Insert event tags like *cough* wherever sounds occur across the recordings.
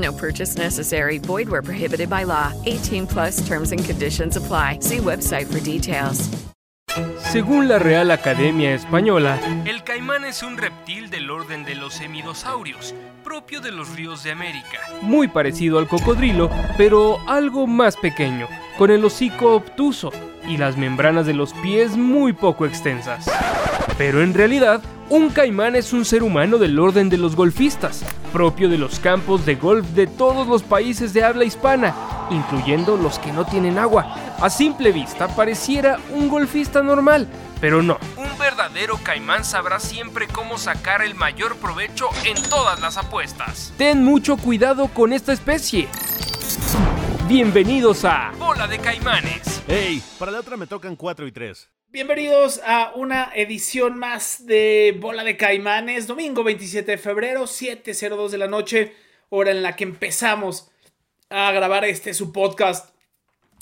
No purchase necessary. Void where prohibited by law. 18 plus terms and conditions apply. See website for details. Según la Real Academia Española, el caimán es un reptil del orden de los hemidosaurios, propio de los ríos de América. Muy parecido al cocodrilo, pero algo más pequeño, con el hocico obtuso y las membranas de los pies muy poco extensas. Pero en realidad, un caimán es un ser humano del orden de los golfistas, propio de los campos de golf de todos los países de habla hispana, incluyendo los que no tienen agua. A simple vista pareciera un golfista normal, pero no. Un verdadero caimán sabrá siempre cómo sacar el mayor provecho en todas las apuestas. Ten mucho cuidado con esta especie. Bienvenidos a Bola de Caimanes. Hey, para la otra me tocan 4 y 3. Bienvenidos a una edición más de Bola de Caimanes, domingo 27 de febrero, 7.02 de la noche, hora en la que empezamos a grabar este su podcast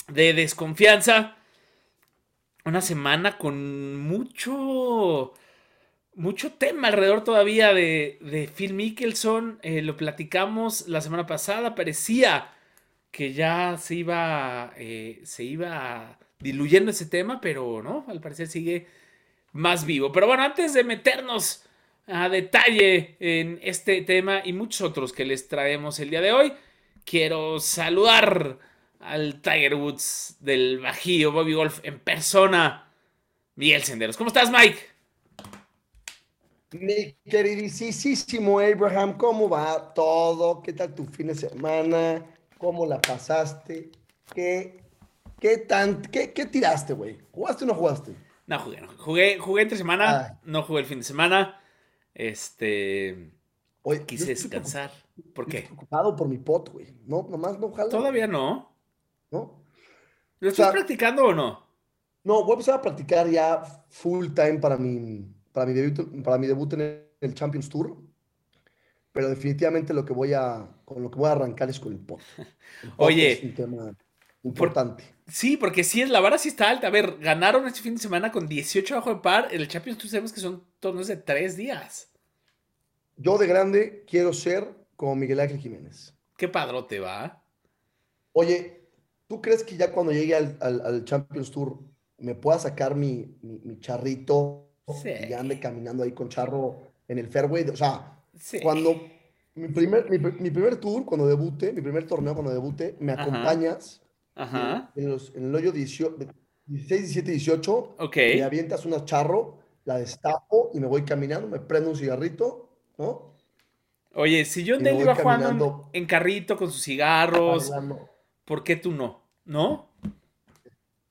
de desconfianza. Una semana con mucho, mucho tema alrededor todavía de, de Phil Mickelson. Eh, lo platicamos la semana pasada, parecía que ya se iba, eh, se iba diluyendo ese tema, pero no, al parecer sigue más vivo. Pero bueno, antes de meternos a detalle en este tema y muchos otros que les traemos el día de hoy, quiero saludar al Tiger Woods del Bajío, Bobby Golf en persona, Miguel Senderos. ¿Cómo estás, Mike? Mi queridísimo Abraham, ¿cómo va todo? ¿Qué tal tu fin de semana? ¿Cómo la pasaste? ¿Qué, qué, tan, qué, qué tiraste, güey? ¿Jugaste o no jugaste? No, jugué, no. Jugué, jugué entre semana, Ah. no jugué el fin de semana. Este. Oye, Quise descansar. ¿Por qué? estoy preocupado por mi pot, güey. No, nomás no jala. Todavía no. ¿No? ¿Lo estás sea- practicando o no? No, voy a empezar a practicar ya full time para mi, para mi, debut, para mi debut en el Champions Tour. Pero definitivamente lo que voy a, con lo que voy a arrancar es con el pot. El pot *laughs* Oye, es un tema importante. Sí, porque sí, la vara sí está alta. A ver, ganaron este fin de semana con 18 bajo de par. En el Champions Tour sabemos que son torneos de tres días. Yo de grande quiero ser como Miguel Ángel Jiménez. Qué padrote va. Oye, ¿tú crees que ya cuando llegue al, al- al Champions Tour me pueda sacar mi, mi- mi charrito Sí. y ande caminando ahí con charro en el fairway? O sea, Sí. cuando mi primer, mi, mi primer tour, cuando debute, mi primer torneo cuando debute, me Ajá. acompañas Ajá. en, los- en el hoyo 18 16, 17, 18, Ok. me avientas una charro, la destapo y me voy caminando, me prendo un cigarrito, ¿no? Oye, si John Y me Dale voy iba jugando en, carrito con sus cigarros, Bailando. ¿por qué tú no? ¿No?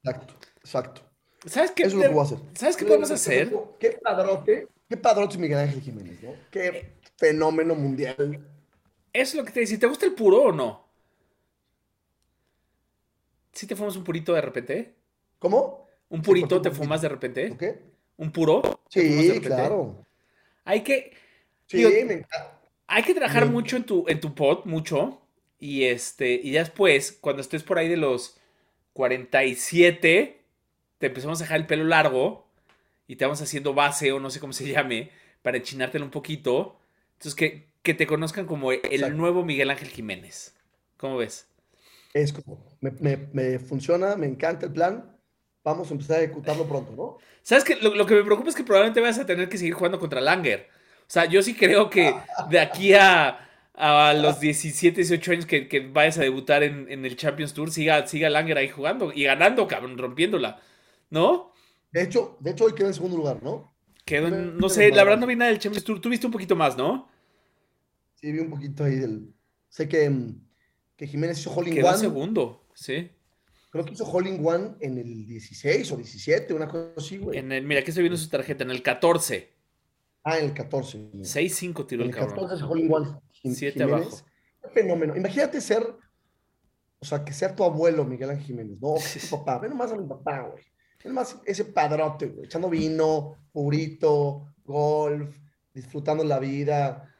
Exacto, exacto. ¿Sabes qué? Eso es lo que voy a hacer. ¿Sabes qué Yo podemos hacer? Qué padrote, qué padrote es Miguel Ángel Jiménez, ¿no? Qué fenómeno mundial. Eso es lo que te dice. ¿Te gusta el puro o no? ¿Sí te fumas un purito de repente? ¿Cómo? ¿Un purito te fumas de repente? ¿Ok? ¿Un puro? te fumas de Sí, repente? claro. Hay que, Sí, Digo, me encanta. hay que trabajar mucho en tu, en tu pod, mucho. Y este, y ya después, cuando estés por ahí de los 47, te empezamos a dejar el pelo largo y te vamos haciendo base o no sé cómo se llame, para enchinártelo un poquito. Entonces, que, que te conozcan como el Exacto. nuevo Miguel Ángel Jiménez. ¿Cómo ves? Es como, me, me- me funciona, me encanta el plan. Vamos a empezar a ejecutarlo pronto, ¿no? ¿Sabes qué? Lo, lo que me preocupa es que probablemente vas a tener que seguir jugando contra Langer. O sea, yo sí creo que de aquí a, a los 17, 18 años que, que vayas a debutar en, en el Champions Tour, siga, siga Langer ahí jugando y ganando, cabrón, rompiéndola. ¿No? De hecho, de hecho hoy quedó en segundo lugar, ¿no? Quedó en- no sé, la verdad no vi nada del Champions Tour. Tú viste un poquito más, ¿no? Sí, vi un poquito ahí del. Sé que, mm, que Jiménez hizo Quedó One. segundo, sí. Creo que hizo Hole in One en el 16 o 17, una cosa así, güey. En el, mira, aquí estoy viendo su tarjeta, en el 14. Ah, en el 14. 6-5 tiró En el el cabrón. 14 es Hole in One. Jim- Siete Jiménez. abajo. Qué fenómeno. Imagínate ser, o sea, que sea tu abuelo, Miguel Ángel Jiménez, ¿no? O que sea tu *laughs* papá. Ve nomás a mi papá, güey. Ve nomás ese padrote, güey. Echando vino, purito, golf, disfrutando la vida.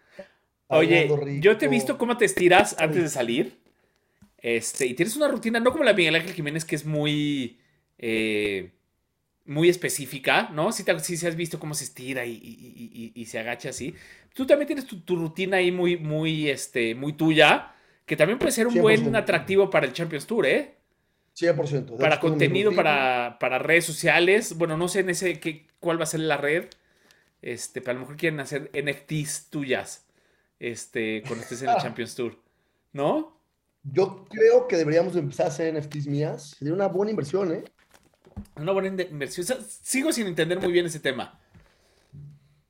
Oye, rico. yo te he visto cómo te estiras antes de salir. Este, y tienes una rutina, no como la de Miguel Ángel Jiménez, que es muy. eh, muy específica, ¿no? Sí, te, has visto cómo se estira y, y- y- y- y se agacha así. Tú también tienes tu, tu rutina ahí muy, muy, este, muy tuya, que también puede ser un buen 100%. atractivo para el Champions Tour, ¿eh? 100%. De para contenido, para, para redes sociales. Bueno, no sé en ese qué, cuál va a ser la red. Este, pero a lo mejor quieren hacer NFTs tuyas. Este, cuando estés en el *laughs* Champions Tour. ¿No? Yo creo que deberíamos de empezar a hacer NFTs mías. Sería una buena inversión, ¿eh? Una buena in- inversión. O sea, sigo sin entender muy bien ese tema.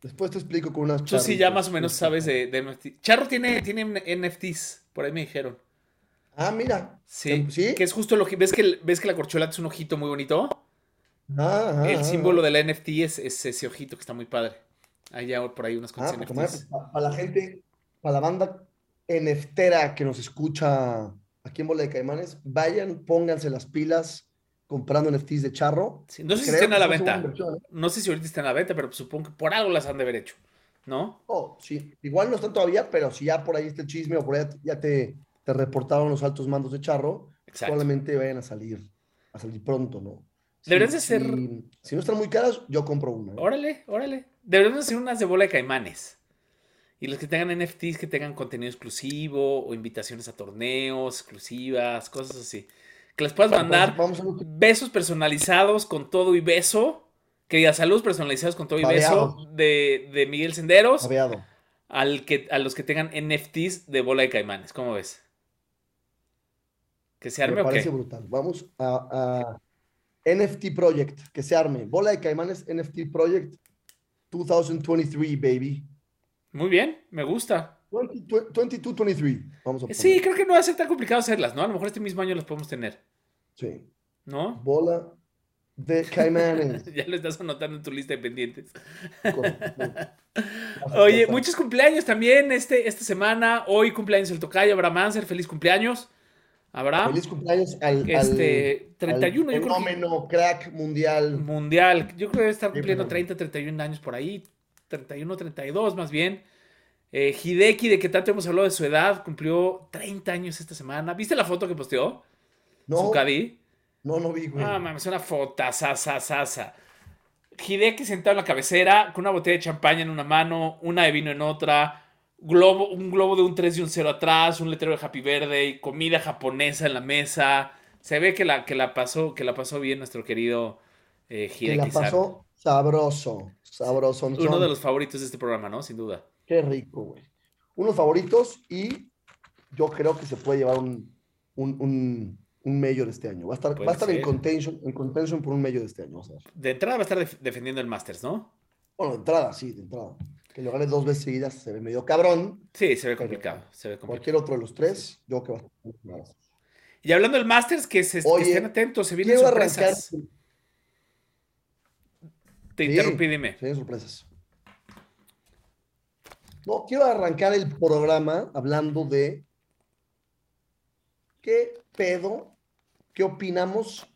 Después te explico con unas Tú sí ya más o menos sabes de, de NFT. Charro tiene, tiene NFTs, por ahí me dijeron. Ah, mira. Sí, ¿Sí? Que es justo lo que. ¿Ves que, el- ves que la corcholata es un ojito muy bonito? Ah, ah, el ah, símbolo ah. de la NFT es, es ese ojito que está muy padre. Hay ya por ahí unas Ah, madre, NFTs. pues, pa- para la gente, para la banda NFTera que nos escucha aquí en Bola de Caimanes, vayan, pónganse las pilas comprando NFTs de charro. Sí, no sé si estén a la venta. ¿eh? No sé si ahorita están a la venta, pero supongo que por algo las han de haber hecho. ¿No? Oh, sí, igual no están todavía, pero si ya por ahí está el chisme o por ahí ya te, te reportaron los altos mandos de charro, Exacto. probablemente vayan a salir, a salir pronto, ¿no? Deberían de ser- Si, si no están muy caras, yo compro una. ¿eh? Órale, órale. Deberíamos hacer unas de bola de caimanes. Y los que tengan NFTs que tengan contenido exclusivo o invitaciones a torneos exclusivas, cosas así. Que les puedas mandar Vamos, vamos a besos personalizados con todo y beso. Que diga saludos personalizados con todo y beso de, de Miguel Senderos Aveado. al que, a los que tengan NFTs de bola de caimanes. ¿Cómo ves? ¿Que se arme Me o qué? parece brutal. Vamos a, a NFT Project, que se arme. Bola de Caimanes NFT Project 2023, baby. Muy bien, me gusta. 22-23. Vamos a poner. Sí, creo que no va a ser tan complicado hacerlas, ¿no? A lo mejor este mismo año las podemos tener, Sí. ¿no? Bola de Caimanes. *laughs* Ya lo estás anotando en tu lista de pendientes. *laughs* Oye, muchos cumpleaños también este, esta semana. Hoy cumpleaños el tocayo Abraham Anser. Feliz cumpleaños. Abraham. Feliz cumpleaños al, Este, 31, al yo creo que- fenómeno crack mundial. Mundial. Yo creo que debe estar cumpliendo pero- 30, 31 años por ahí. 31, 32 más bien. Eh, Hideki, de que tanto hemos hablado de su edad, cumplió 30 años esta semana. ¿Viste la foto que posteó? No, Su Cadí. no, no vi, güey. Ah, mames, una foto, sasa, sasa. Hideki sentado en la cabecera, con una botella de champaña en una mano, una de vino en otra, globo, un globo de un 3 y un 0 atrás, un letrero de Happy Verde, comida japonesa en la mesa. Se ve que la, que la, pasó, que la pasó bien nuestro querido eh, que la pasó sabroso. Sabroso. Uno de los favoritos de este programa, ¿no? Sin duda. Qué rico, güey. Unos favoritos y yo creo que se puede llevar un, un, un, un mayor este año. Va a estar, Puede va a estar en, ser. contention, en contention por un mayor este año. De entrada va a estar def- defendiendo el Masters, ¿no? Bueno, de entrada, sí, de entrada. Que lo gane dos veces seguidas se ve medio cabrón. Sí, se ve complicado. Se ve complicado. Cualquier otro de los tres, yo creo que va a estar más. Y hablando del Masters, que, se, que Oye, estén atentos, se vienen Quiero arrancar. sorpresas. Te Sí, interrumpí, dime. Se vienen sorpresas. No, quiero arrancar el programa hablando de qué pedo, qué opinamos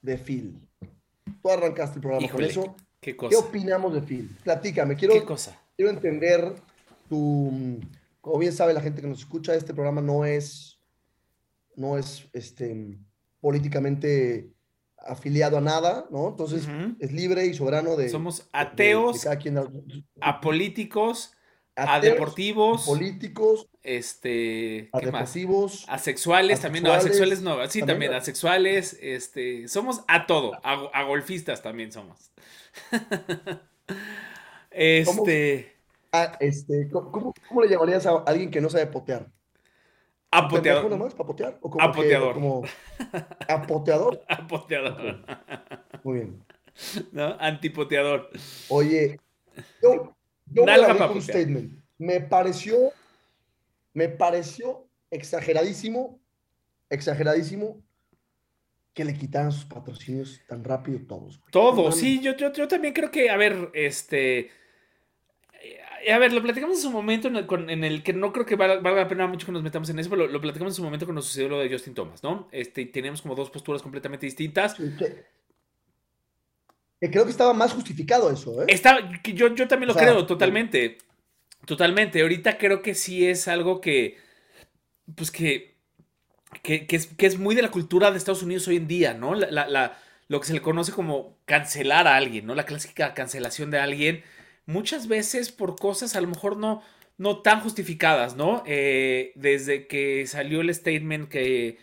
de Phil. Tú arrancaste el programa Híjole, con eso. qué ¿Qué opinamos de Phil? Platícame, quiero, ¿Qué cosa? Quiero entender tu. Como bien sabe la gente que nos escucha, este programa no es, no es este, políticamente afiliado a nada, ¿no? Entonces es libre y soberano de. Somos de- de ateos, cada quien, a ateos, deportivos, políticos, este, a deportivos, Asexuales también, no, asexuales, no, sí, también a- asexuales, este, somos a todo, a, a golfistas también somos. *laughs* este, Ah, este, ¿cómo, cómo- cómo le llamarías a alguien que no sabe potear? ¿Un pendejo apoteador, nomás para potear? ¿O como que- Apoteador. como apoteador. apoteador. *laughs* Muy bien. ¿No? Antipoteador. Oye, yo, yo a un statement. Me pareció, me pareció exageradísimo, exageradísimo que le quitaran sus patrocinios tan rápido todos. Todos, sí, yo, yo, yo también creo que, a ver, este eh, a ver, lo platicamos en su momento en el, que no creo que valga, la pena mucho que nos metamos en eso, pero lo, platicamos en su momento cuando sucedió lo de Justin Thomas, ¿no? Este, tenemos como dos posturas completamente distintas. que, creo que estaba más justificado eso, ¿eh? Está, yo, yo también lo creo, totalmente. Totalmente. Ahorita creo que sí es algo que, pues que, que, es, que es muy de la cultura de Estados Unidos hoy en día, ¿no? La, la, lo que se le conoce como cancelar a alguien, ¿no? La clásica cancelación de alguien muchas veces por cosas a lo mejor no, no tan justificadas, ¿no? Eh, desde que salió el statement que,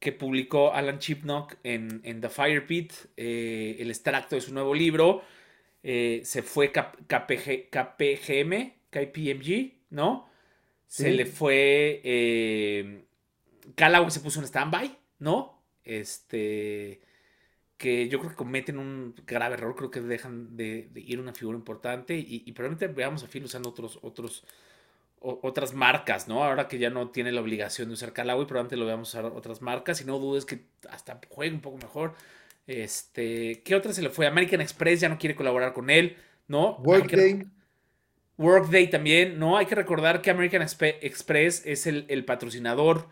que publicó Alan Chipnock en, en The Fire Pit, eh, el extracto de su nuevo libro, eh, se fue KPG, KPGM, KPMG, ¿no? Se le fue... Eh, se puso en stand-by, ¿no? Este que yo creo que cometen un grave error, creo que dejan de, ir una figura importante y, probablemente veamos a Phil usando otros, otros, otras marcas, ¿no? Ahora que ya no tiene la obligación de usar Calawi, probablemente lo veamos usar otras marcas y no dudes que hasta juegue un poco mejor. Este, ¿qué otra se le fue? American Express ya no quiere colaborar con él, ¿no? Workday. Workday también, ¿no? Hay que recordar que American Express es el, el patrocinador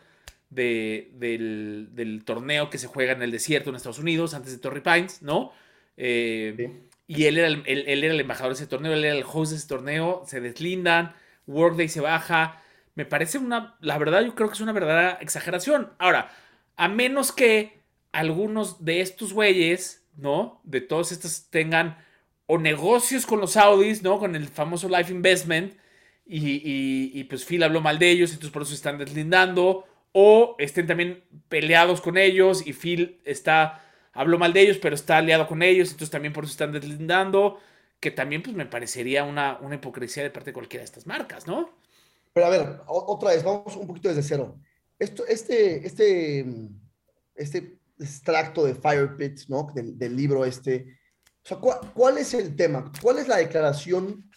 del, torneo que se juega en el desierto en Estados Unidos, antes de Torrey Pines, ¿no? Eh, y él era, el, él, era el embajador de ese torneo, él era el host de ese torneo, se deslindan, Workday se baja. Me parece una, la verdad yo creo que es una verdadera exageración. Ahora, a menos que algunos de estos güeyes, ¿no? De todos estos tengan o negocios con los Saudis, ¿no? Con el famoso Life Investment. Y, y pues Phil habló mal de ellos, entonces por eso se están deslindando o estén también peleados con ellos y Phil está, habló mal de ellos, pero está aliado con ellos, entonces también por eso están deslindando, que también pues me parecería una, una hipocresía de parte de cualquiera de estas marcas, ¿no? Pero a ver, otra vez, vamos un poquito desde cero. Esto, este, este, este extracto de Fire Pit, ¿no? Del, del libro este. O sea, ¿cuál, ¿cuál, es el tema? ¿Cuál es la declaración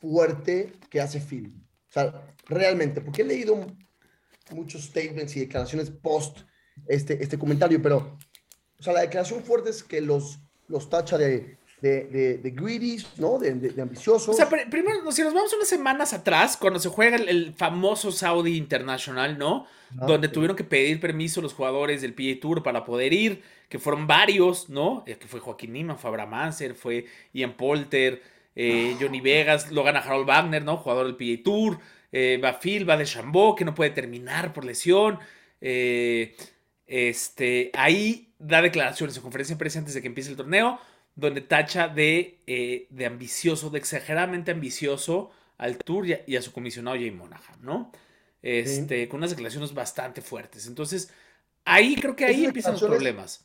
fuerte que hace Phil? O sea, realmente, porque he leído muchos statements y declaraciones post este, este comentario, pero, o sea, la declaración fuerte es que los, los tacha de, de, de, greedy, ¿no? De, de, ambiciosos. O sea, primero, si nos vamos unas semanas atrás, cuando se juega el, famoso Saudi International, ¿no? Ah, Donde tuvieron que pedir permiso los jugadores del PA Tour para poder ir, que fueron varios, ¿no? Eh, que fue Joaquín Nima, fue Abraham Anser, fue Ian Polter, eh, ah. Johnny Vegas, lo gana Harold Wagner, ¿no? Jugador del PA Tour eh, va Phil, va de Chambó, que no puede terminar por lesión. Eh, este, ahí da declaraciones en conferencia de prensa antes de que empiece el torneo, donde tacha de, eh, de ambicioso, de exageradamente ambicioso al Tour y a, su comisionado Jay Monahan, ¿no? Este, Con unas declaraciones bastante fuertes. Entonces, ahí creo que ahí empiezan los problemas.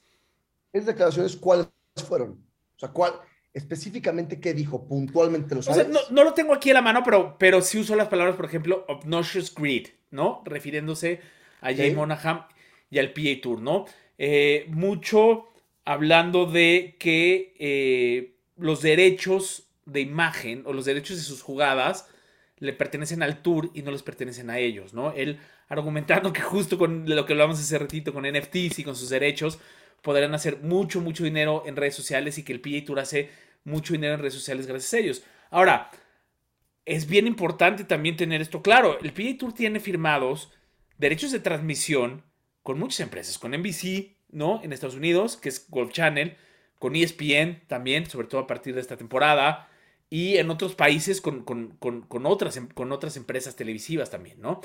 ¿Esas declaraciones cuáles fueron? O sea, ¿cuál, específicamente qué dijo puntualmente los no, lo tengo aquí a la mano, pero, pero sí usó las palabras, por ejemplo, obnoxious greed, ¿no? Refiriéndose a Jay Monahan y al PA Tour, ¿no? Eh, mucho hablando de que eh, los derechos de imagen o los derechos de sus jugadas le pertenecen al tour y no les pertenecen a ellos, ¿no? Él argumentando que justo con lo que hablamos hace ratito con NFTs y con sus derechos, podrán hacer mucho, mucho dinero en redes sociales y que el PA Tour hace mucho dinero en redes sociales gracias a ellos. Ahora, es bien importante también tener esto claro. El PA Tour tiene firmados derechos de transmisión con muchas empresas, con NBC, ¿no? En Estados Unidos, que es Golf Channel, con ESPN también, sobre todo a partir de esta temporada, y en otros países con, otras, em, con otras empresas televisivas también, ¿no?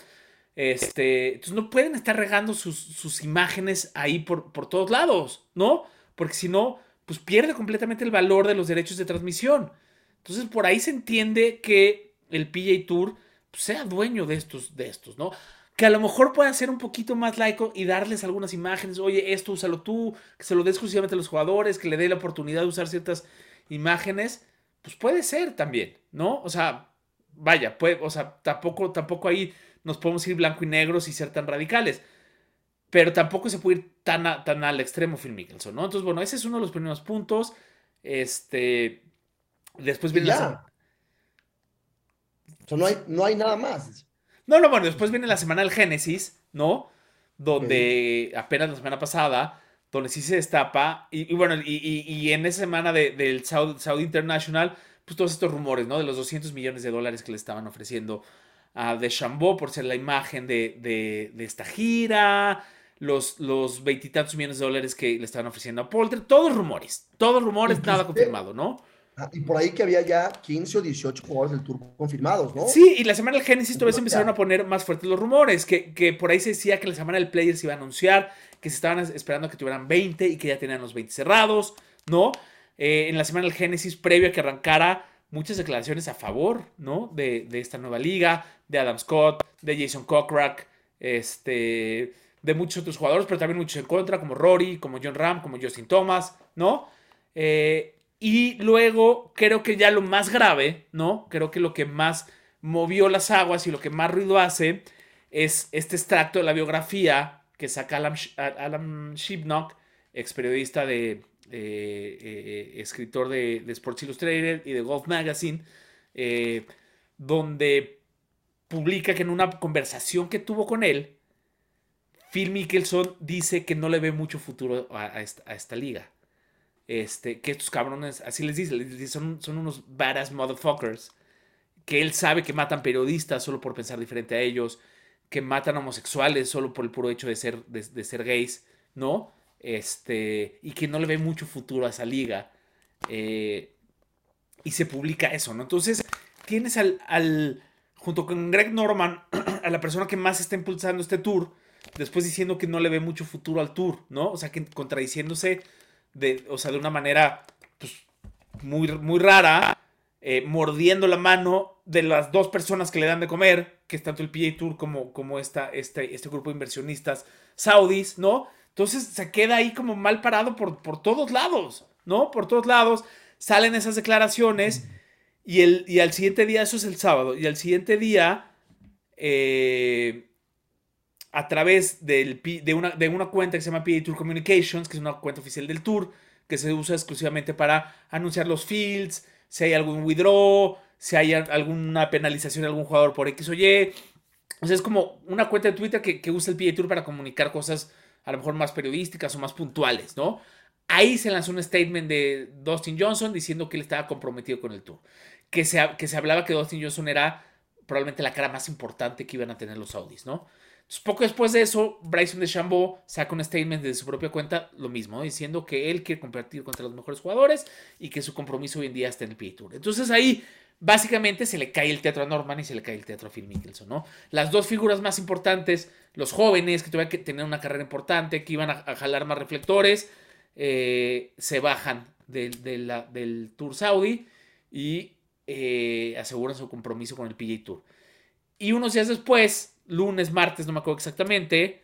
Este, entonces no pueden estar regando sus, imágenes ahí por, por, todos lados, ¿no? Porque si no, pues pierde completamente el valor de los derechos de transmisión. Entonces por ahí se entiende que el PJ Tour pues, sea dueño de estos, de estos, ¿no? Que a lo mejor pueda ser un poquito más laico y darles algunas imágenes, oye, esto úsalo tú, que se lo dé exclusivamente a los jugadores, que le dé la oportunidad de usar ciertas imágenes, pues puede ser también, ¿no? O sea, vaya, puede, o sea, tampoco, tampoco ahí nos podemos ir blanco y negros y ser tan radicales. Pero tampoco se puede ir tan, tan al extremo Phil Mickelson, ¿no? Entonces, bueno, ese es uno de los primeros puntos. Este, después viene ya. la O sea, no hay, no hay nada más. No, no, bueno, después viene la semana del Génesis, ¿no? Donde apenas la semana pasada, donde sí se destapa, y, y bueno, y, y- y en esa semana de- del Saudi, Saudi International, pues todos estos rumores, ¿no? De los 200 millones de dólares que le estaban ofreciendo a Deschambault por ser la imagen de, de- de esta gira, los los veintitantos millones de dólares que le estaban ofreciendo a Polter, todos rumores, todos rumores, nada confirmado, ¿no? Ah, Y por ahí que había ya 15 o 18 jugadores del Tour confirmados, ¿no? Sí, y la semana del Génesis todavía se empezaron a poner más fuertes los rumores, que, que por ahí se decía que la semana del Player se iba a anunciar, que se estaban esperando que tuvieran 20 y que ya tenían los 20 cerrados, ¿no? Eh, en la semana del Génesis, previo a que arrancara, muchas declaraciones a favor, ¿no? De, de esta nueva liga, de Adam Scott, de Jason Cochrack, este, de muchos otros jugadores, pero también muchos en contra, como Rory, como John Ram, como Justin Thomas, ¿no? Eh, y luego creo que ya lo más grave, ¿no? Creo que lo que más movió las aguas y lo que más ruido hace es este extracto de la biografía que saca Alan, Sh- Alan ex periodista de, escritor de, Sports Illustrated y de Golf Magazine, eh, donde publica que en una conversación que tuvo con él, Phil Mickelson dice que no le ve mucho futuro a, esta, liga. Este, que estos cabrones, así les dice, les dice, son, unos badass motherfuckers. Que él sabe que matan periodistas solo por pensar diferente a ellos. Que matan homosexuales solo por el puro hecho de ser, de ser gays, ¿no? Este, y que no le ve mucho futuro a esa liga. Eh, y se publica eso, ¿no? Entonces, tienes al, al, junto con Greg Norman, *clears throat* a la persona que más está impulsando este tour, después diciendo que no le ve mucho futuro al tour, ¿no? O sea, que contradiciéndose de, o sea, de una manera pues, muy, muy rara, eh, mordiendo la mano de las dos personas que le dan de comer, que es tanto el PA Tour como, como esta, este, este grupo de inversionistas saudis, ¿no? Entonces se queda ahí como mal parado por, por todos lados, ¿no? Por todos lados salen esas declaraciones y, el, y al siguiente día, eso es el sábado, y al siguiente día, eh, a través del, de, una, de una cuenta que se llama PA Tour Communications, que es una cuenta oficial del tour, que se usa exclusivamente para anunciar los fields, si hay algún withdraw, si hay alguna penalización de algún jugador por X o Y. O sea, es como una cuenta de Twitter que, que usa el PA Tour para comunicar cosas a lo mejor más periodísticas o más puntuales, ¿no? Ahí se lanzó un statement de Dustin Johnson diciendo que él estaba comprometido con el tour. Que se, que se hablaba que Dustin Johnson era probablemente la cara más importante que iban a tener los Saudis, ¿no? Entonces, poco después de eso, Bryson DeChambeau saca un statement de su propia cuenta, lo mismo, ¿no? diciendo que él quiere competir contra los mejores jugadores y que su compromiso hoy en día está en el PGA Tour. Entonces ahí, básicamente, se le cae el teatro a Norman y se le cae el teatro a Phil Mickelson, ¿no? Las dos figuras más importantes, los jóvenes que tuvieron que tener una carrera importante, que iban a, jalar más reflectores, eh, se bajan del, Tour Saudi y eh, aseguran su compromiso con el PGA Tour. Y unos días después, lunes, martes, no me acuerdo exactamente,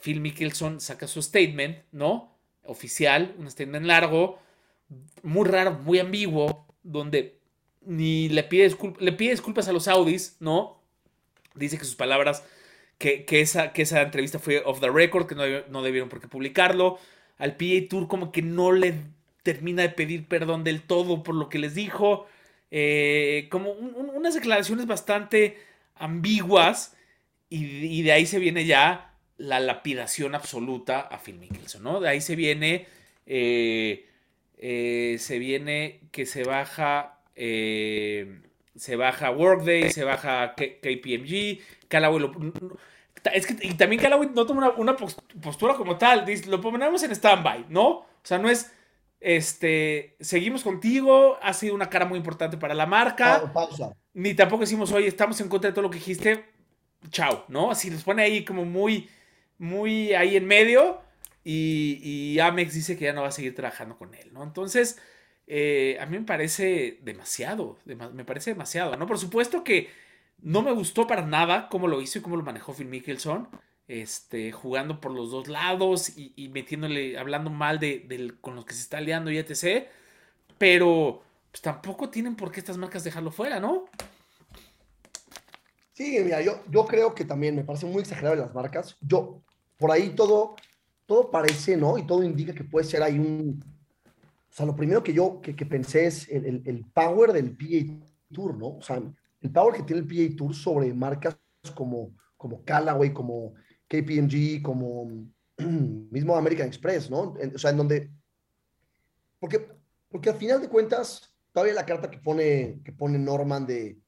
Phil Mickelson saca su statement, ¿no? Oficial, un statement largo, muy raro, muy ambiguo, donde ni le pide, le pide disculpas a los Saudis, ¿no? Dice que sus palabras, que, que esa, que esa entrevista fue off the record, que no, no debieron por qué publicarlo. Al PA Tour como que no le termina de pedir perdón del todo por lo que les dijo. Eh, como un- un- unas declaraciones bastante ambiguas y, y de ahí se viene ya la lapidación absoluta a Phil Mickelson, ¿no? De ahí se viene, eh, eh, se viene que se baja, eh, se baja Workday, se baja K- KPMG, Callaway lo- es que y también Callaway no toma una, una pos- postura como tal, dice, lo ponemos en stand-by, ¿no? O sea, no es, este, seguimos contigo, ha sido una cara muy importante para la marca pausa. ni tampoco decimos, oye, estamos en contra de todo lo que dijiste, chao, ¿no? Así nos pone ahí como muy, muy ahí en medio y, y Amex dice que ya no va a seguir trabajando con él, ¿no? Entonces, eh, a mí me parece demasiado, dema- me parece demasiado, ¿no? Por supuesto que no me gustó para nada cómo lo hizo y cómo lo manejó Phil Mickelson, este, jugando por los dos lados y, metiéndole, hablando mal de, con los que se está liando y etc. Pero pues tampoco tienen por qué estas marcas dejarlo fuera, ¿no? Sí, mira, yo, yo creo que también me parece muy exagerado las marcas. Yo, por ahí todo, todo parece, ¿no? Y todo indica que puede ser ahí un sea, lo primero que yo que, que pensé es el, el, el, power del PA Tour, ¿no? O sea, el power que tiene el PA Tour sobre marcas como, como Callaway, como KPMG, como *clears throat* mismo American Express, ¿no? o sea, en donde... Porque, porque al final de cuentas, todavía la carta que pone, que pone Norman de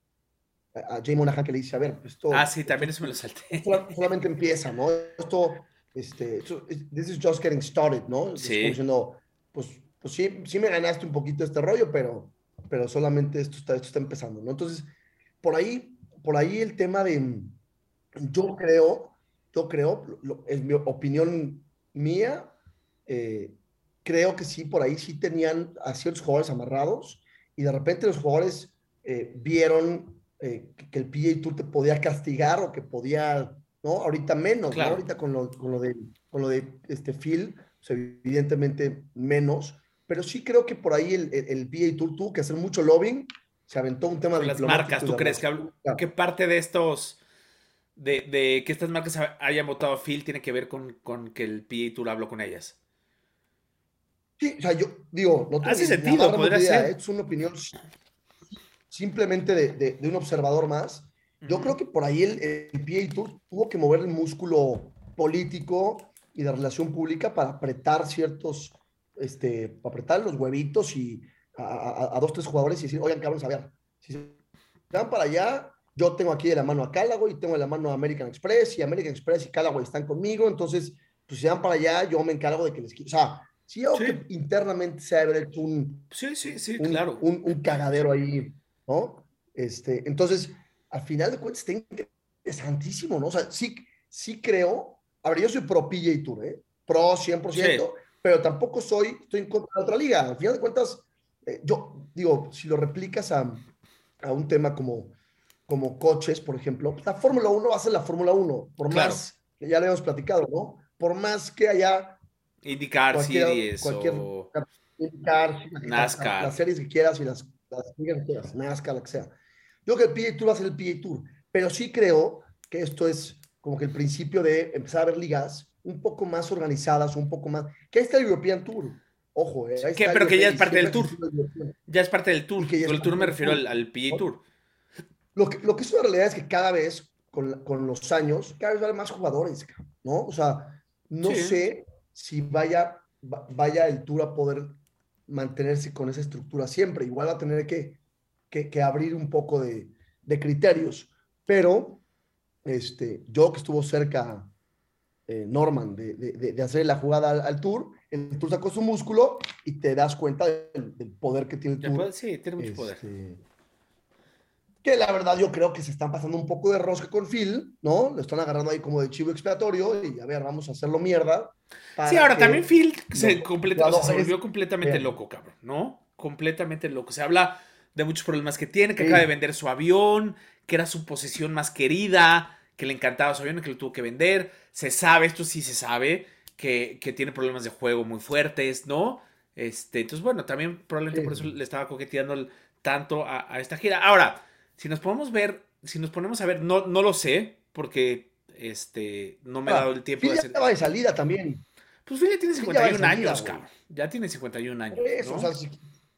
a Jay Monahan que le dice, a ver, esto... Ah, sí, también eso me lo salté. *laughs* Solamente empieza, ¿no? Esto, este, this is just getting started, ¿no? Sí. Diciendo, pues, pues sí, sí me ganaste un poquito este rollo, pero, pero solamente esto está, esto está empezando, ¿no? Entonces, por ahí, por ahí el tema de, yo creo, yo creo, es mi opinión mía, eh, creo que sí, por ahí sí tenían a ciertos jugadores amarrados y de repente los jugadores eh, vieron eh, que, que, el PGA Tour te podía castigar o que podía, ¿no? Ahorita menos, claro. ¿no? Ahorita con lo, con lo de, con lo de este Phil, sea, evidentemente menos, pero sí creo que por ahí el, el, el PGA Tour tuvo que hacer mucho lobbying, se aventó un tema de las marcas, ¿tú crees que, parte de estos de, de, que estas marcas hayan votado a Phil tiene que ver con, con que el PA Tour habló con ellas. Sí, o sea, yo digo, no hace sentido, podría idea, ser. Es una opinión simplemente de, de, de un observador más. Yo uh -huh. creo que por ahí el, el PA Tour tuvo que mover el músculo político y de relación pública para apretar ciertos, este, para apretar los huevitos y a, a, a dos, tres jugadores y decir, oigan, cabrones, a ver, si se van para allá, yo tengo aquí de la mano a Callaway, tengo de la mano a American Express, y American Express y Callaway están conmigo, entonces, pues si van para allá, yo me encargo de que les... O sea, si yo sí. que internamente se ha hecho un... Sí, sí, sí, un, claro. Un, un, cagadero ahí, ¿no? Este, entonces, al final de cuentas, está interesantísimo, ¿no? O sea, sí, sí creo... A ver, yo soy pro PJ Tour, ¿eh? Pro 100%, sí. Pero tampoco soy, estoy en contra de otra liga. Al final de cuentas, eh, yo digo, si lo replicas a, a un tema como como coches, por ejemplo, la Fórmula 1 va a ser la Fórmula 1, por claro. más que ya le hemos platicado, ¿no? Por más que haya indicar cualquier, series cualquier, o indicar, NASCAR, las, las, series que quieras y las, las que quieras, NASCAR, lo que sea. Yo creo que el PGA Tour va a ser el PGA Tour, pero sí creo que esto es como que el principio de empezar a ver ligas un poco más organizadas, un poco más, que ahí está el European Tour. Ojo, eh, que, pero que ya es parte del tour. Ya es parte del tour. Que el tour me refiero al, al PGA Tour. Lo que, lo que es una realidad es que cada vez, con, con los años, cada vez va a haber más jugadores, ¿no? O sea, no sí. sé si vaya, vaya el Tour a poder mantenerse con esa estructura siempre. Igual va a tener que, que, que abrir un poco de, de, criterios. Pero este, yo que estuvo cerca, eh, Norman, de, de, de, hacer la jugada al, al, Tour, el Tour sacó su músculo y te das cuenta del, del poder que tiene el Tour. Puede, sí, tiene mucho este, poder que la verdad yo creo que se están pasando un poco de rosca con Phil, ¿no? Lo están agarrando ahí como de chivo expiatorio y a ver, vamos a hacerlo mierda. Sí, ahora también Phil se, completa, o sea, se volvió completamente bien. loco, cabrón, ¿no? Completamente loco. Se habla de muchos problemas que tiene, que sí. acaba de vender su avión, que era su posesión más querida, que le encantaba su avión y que lo tuvo que vender. Se sabe, esto sí se sabe, que, que tiene problemas de juego muy fuertes, ¿no? Este, entonces, bueno, también probablemente sí. por eso le estaba coqueteando tanto a, a esta gira. Ahora, si nos podemos ver, si nos ponemos a ver, no, no lo sé, porque este, no me ah, ha dado el tiempo Phil de ya hacer. estaba de salida también. Pues Phil ya tiene 51 salida, años, cabrón. Ya tiene 51 años. Eso, ¿no? o sea, si,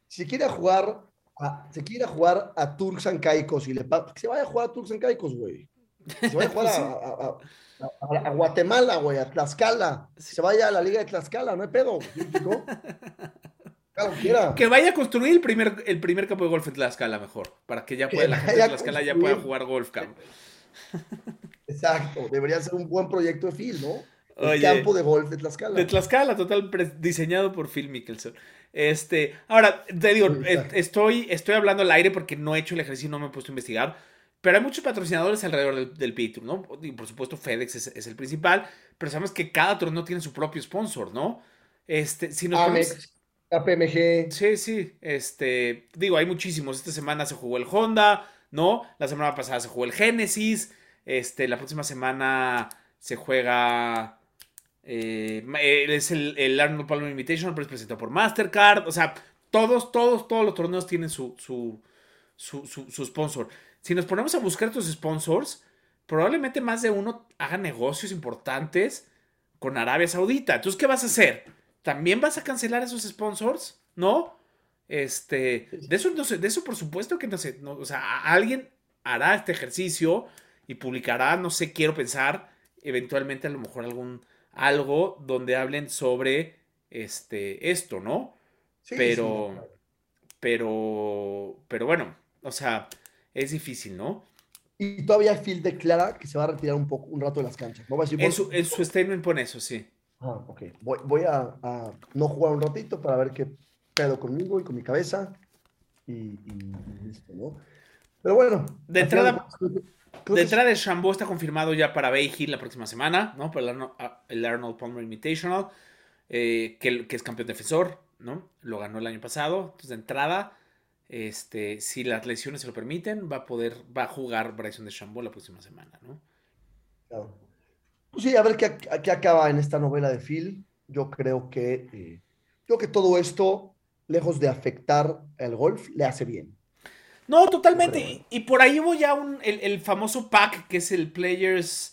si, quiere jugar a, se quiere jugar a Turks and Caicos y le que se vaya a jugar a Turks and Caicos, güey. Se vaya a jugar *laughs* a, a, a, a, Guatemala, güey, a Tlaxcala. Se vaya a la Liga de Tlaxcala, no hay pedo. ¿no? Claro, que vaya a construir el primer, el primer campo de golf en Tlaxcala mejor, para que ya pueda, la gente de Tlaxcala ya pueda jugar golf, cabrón. *laughs* Exacto, debería ser un buen proyecto de Phil, ¿no? El Oye, campo de golf de Tlaxcala. De Tlaxcala, total, diseñado por Phil Mickelson. Este, ahora, te digo, sí, estoy, estoy hablando al aire porque no he hecho el ejercicio, no me he puesto a investigar, pero hay muchos patrocinadores alrededor del, del ¿no? Y por supuesto FedEx es, es, el principal, pero sabemos que cada torneo tiene su propio sponsor, ¿no? Este, si nos Amex. ponemos... KPMG. Sí, sí. Este, digo, hay muchísimos. Esta semana se jugó el Honda, ¿no? La semana pasada se jugó el Genesis. Este, la próxima semana se juega. Eh, es el, el Arnold Palmer Invitation, pero es presentado por Mastercard. O sea, todos, todos, todos los torneos tienen su, su, su, su, su sponsor. Si nos ponemos a buscar estos sponsors, probablemente más de uno haga negocios importantes con Arabia Saudita. Entonces, ¿qué vas a hacer? ¿También vas a cancelar esos sponsors? ¿no? Este, de eso, no sé, de eso por supuesto que no sé, no, o sea, alguien hará este ejercicio y publicará, no sé, quiero pensar, eventualmente a lo mejor algún, algo donde hablen sobre este, esto, ¿no? pero, pero, pero bueno, o sea, es difícil, ¿no? Y todavía Phil declara que se va a retirar un poco, un rato de las canchas. ¿no? en, su, en su statement pone eso, sí. Ah, ok. Voy, voy a, no jugar un ratito para ver qué pedo conmigo y con mi cabeza. Y, listo, ¿no? Pero bueno. De entrada, de entrada de Shambo está confirmado ya para Bay Hill la próxima semana, ¿no? Para el Arnold, Palmer Invitational, eh, que, que, es campeón defensor, ¿no? Lo ganó el año pasado. Entonces, de entrada, este, si las lesiones se lo permiten, va a poder, va a jugar Bryson de Chambo la próxima semana, ¿no? Claro. Pues sí, a ver qué, qué, acaba en esta novela de Phil. Yo creo que, eh, yo que todo esto, lejos de afectar el golf, le hace bien. No, totalmente. Y, por ahí hubo ya un, el, el famoso pack que es el Players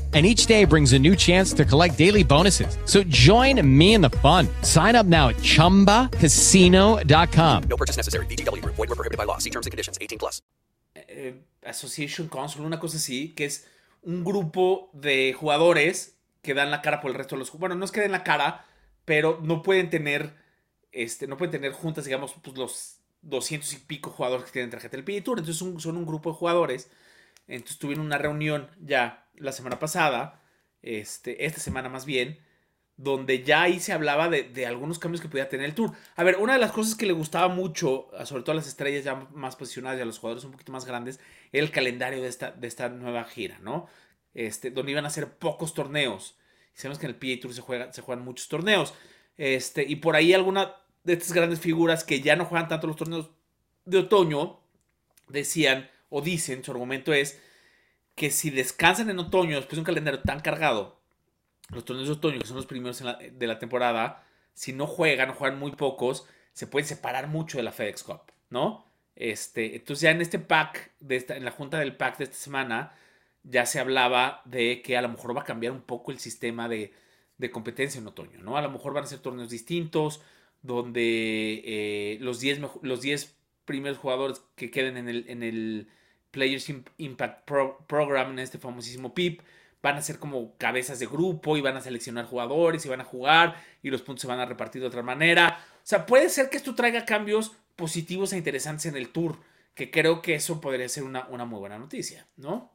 and each day brings a new chance to collect daily bonuses. So join me in the fun. Sign up now at ChumbaCasino.com. No purchase necessary. BGW. Void were prohibited by law. See terms and conditions. 18 plus. Eh, Association Council, una cosa así, que es un grupo de jugadores que dan la cara por el resto de los... Bueno, no es que den la cara, pero no pueden tener, este, no pueden tener juntas, digamos, pues los 200 y pico jugadores que tienen tarjeta del PGA Tour. Entonces son un grupo de jugadores. Entonces tuvieron una reunión ya la semana pasada, este, esta semana más bien, donde ya ahí se hablaba de, algunos cambios que podía tener el tour. A ver, una de las cosas que le gustaba mucho, sobre todo a las estrellas ya más posicionadas y a los jugadores un poquito más grandes, era el calendario de esta, de esta nueva gira, ¿no? Este, donde iban a ser pocos torneos. sabemos que en el PA Tour se, juega, se juegan muchos torneos. Este, y por ahí alguna de estas grandes figuras que ya no juegan tanto los torneos de otoño, decían o dicen, su argumento es que si descansan en otoño después de un calendario tan cargado, los torneos de otoño, que son los primeros de la temporada, si no juegan o juegan muy pocos, se pueden separar mucho de la FedEx Cup, ¿no? Este, entonces ya en este pack, de en la junta del pack de esta semana, ya se hablaba de que a lo mejor va a cambiar un poco el sistema de, competencia en otoño, ¿no? A lo mejor van a ser torneos distintos, donde eh, los 10 los primeros jugadores que queden en el Players Impact Program, en este famosísimo PIP, van a ser como cabezas de grupo y van a seleccionar jugadores y van a jugar y los puntos se van a repartir de otra manera. O sea, puede ser que esto traiga cambios positivos e interesantes en el tour, que creo que eso podría ser una, una muy buena noticia, ¿no?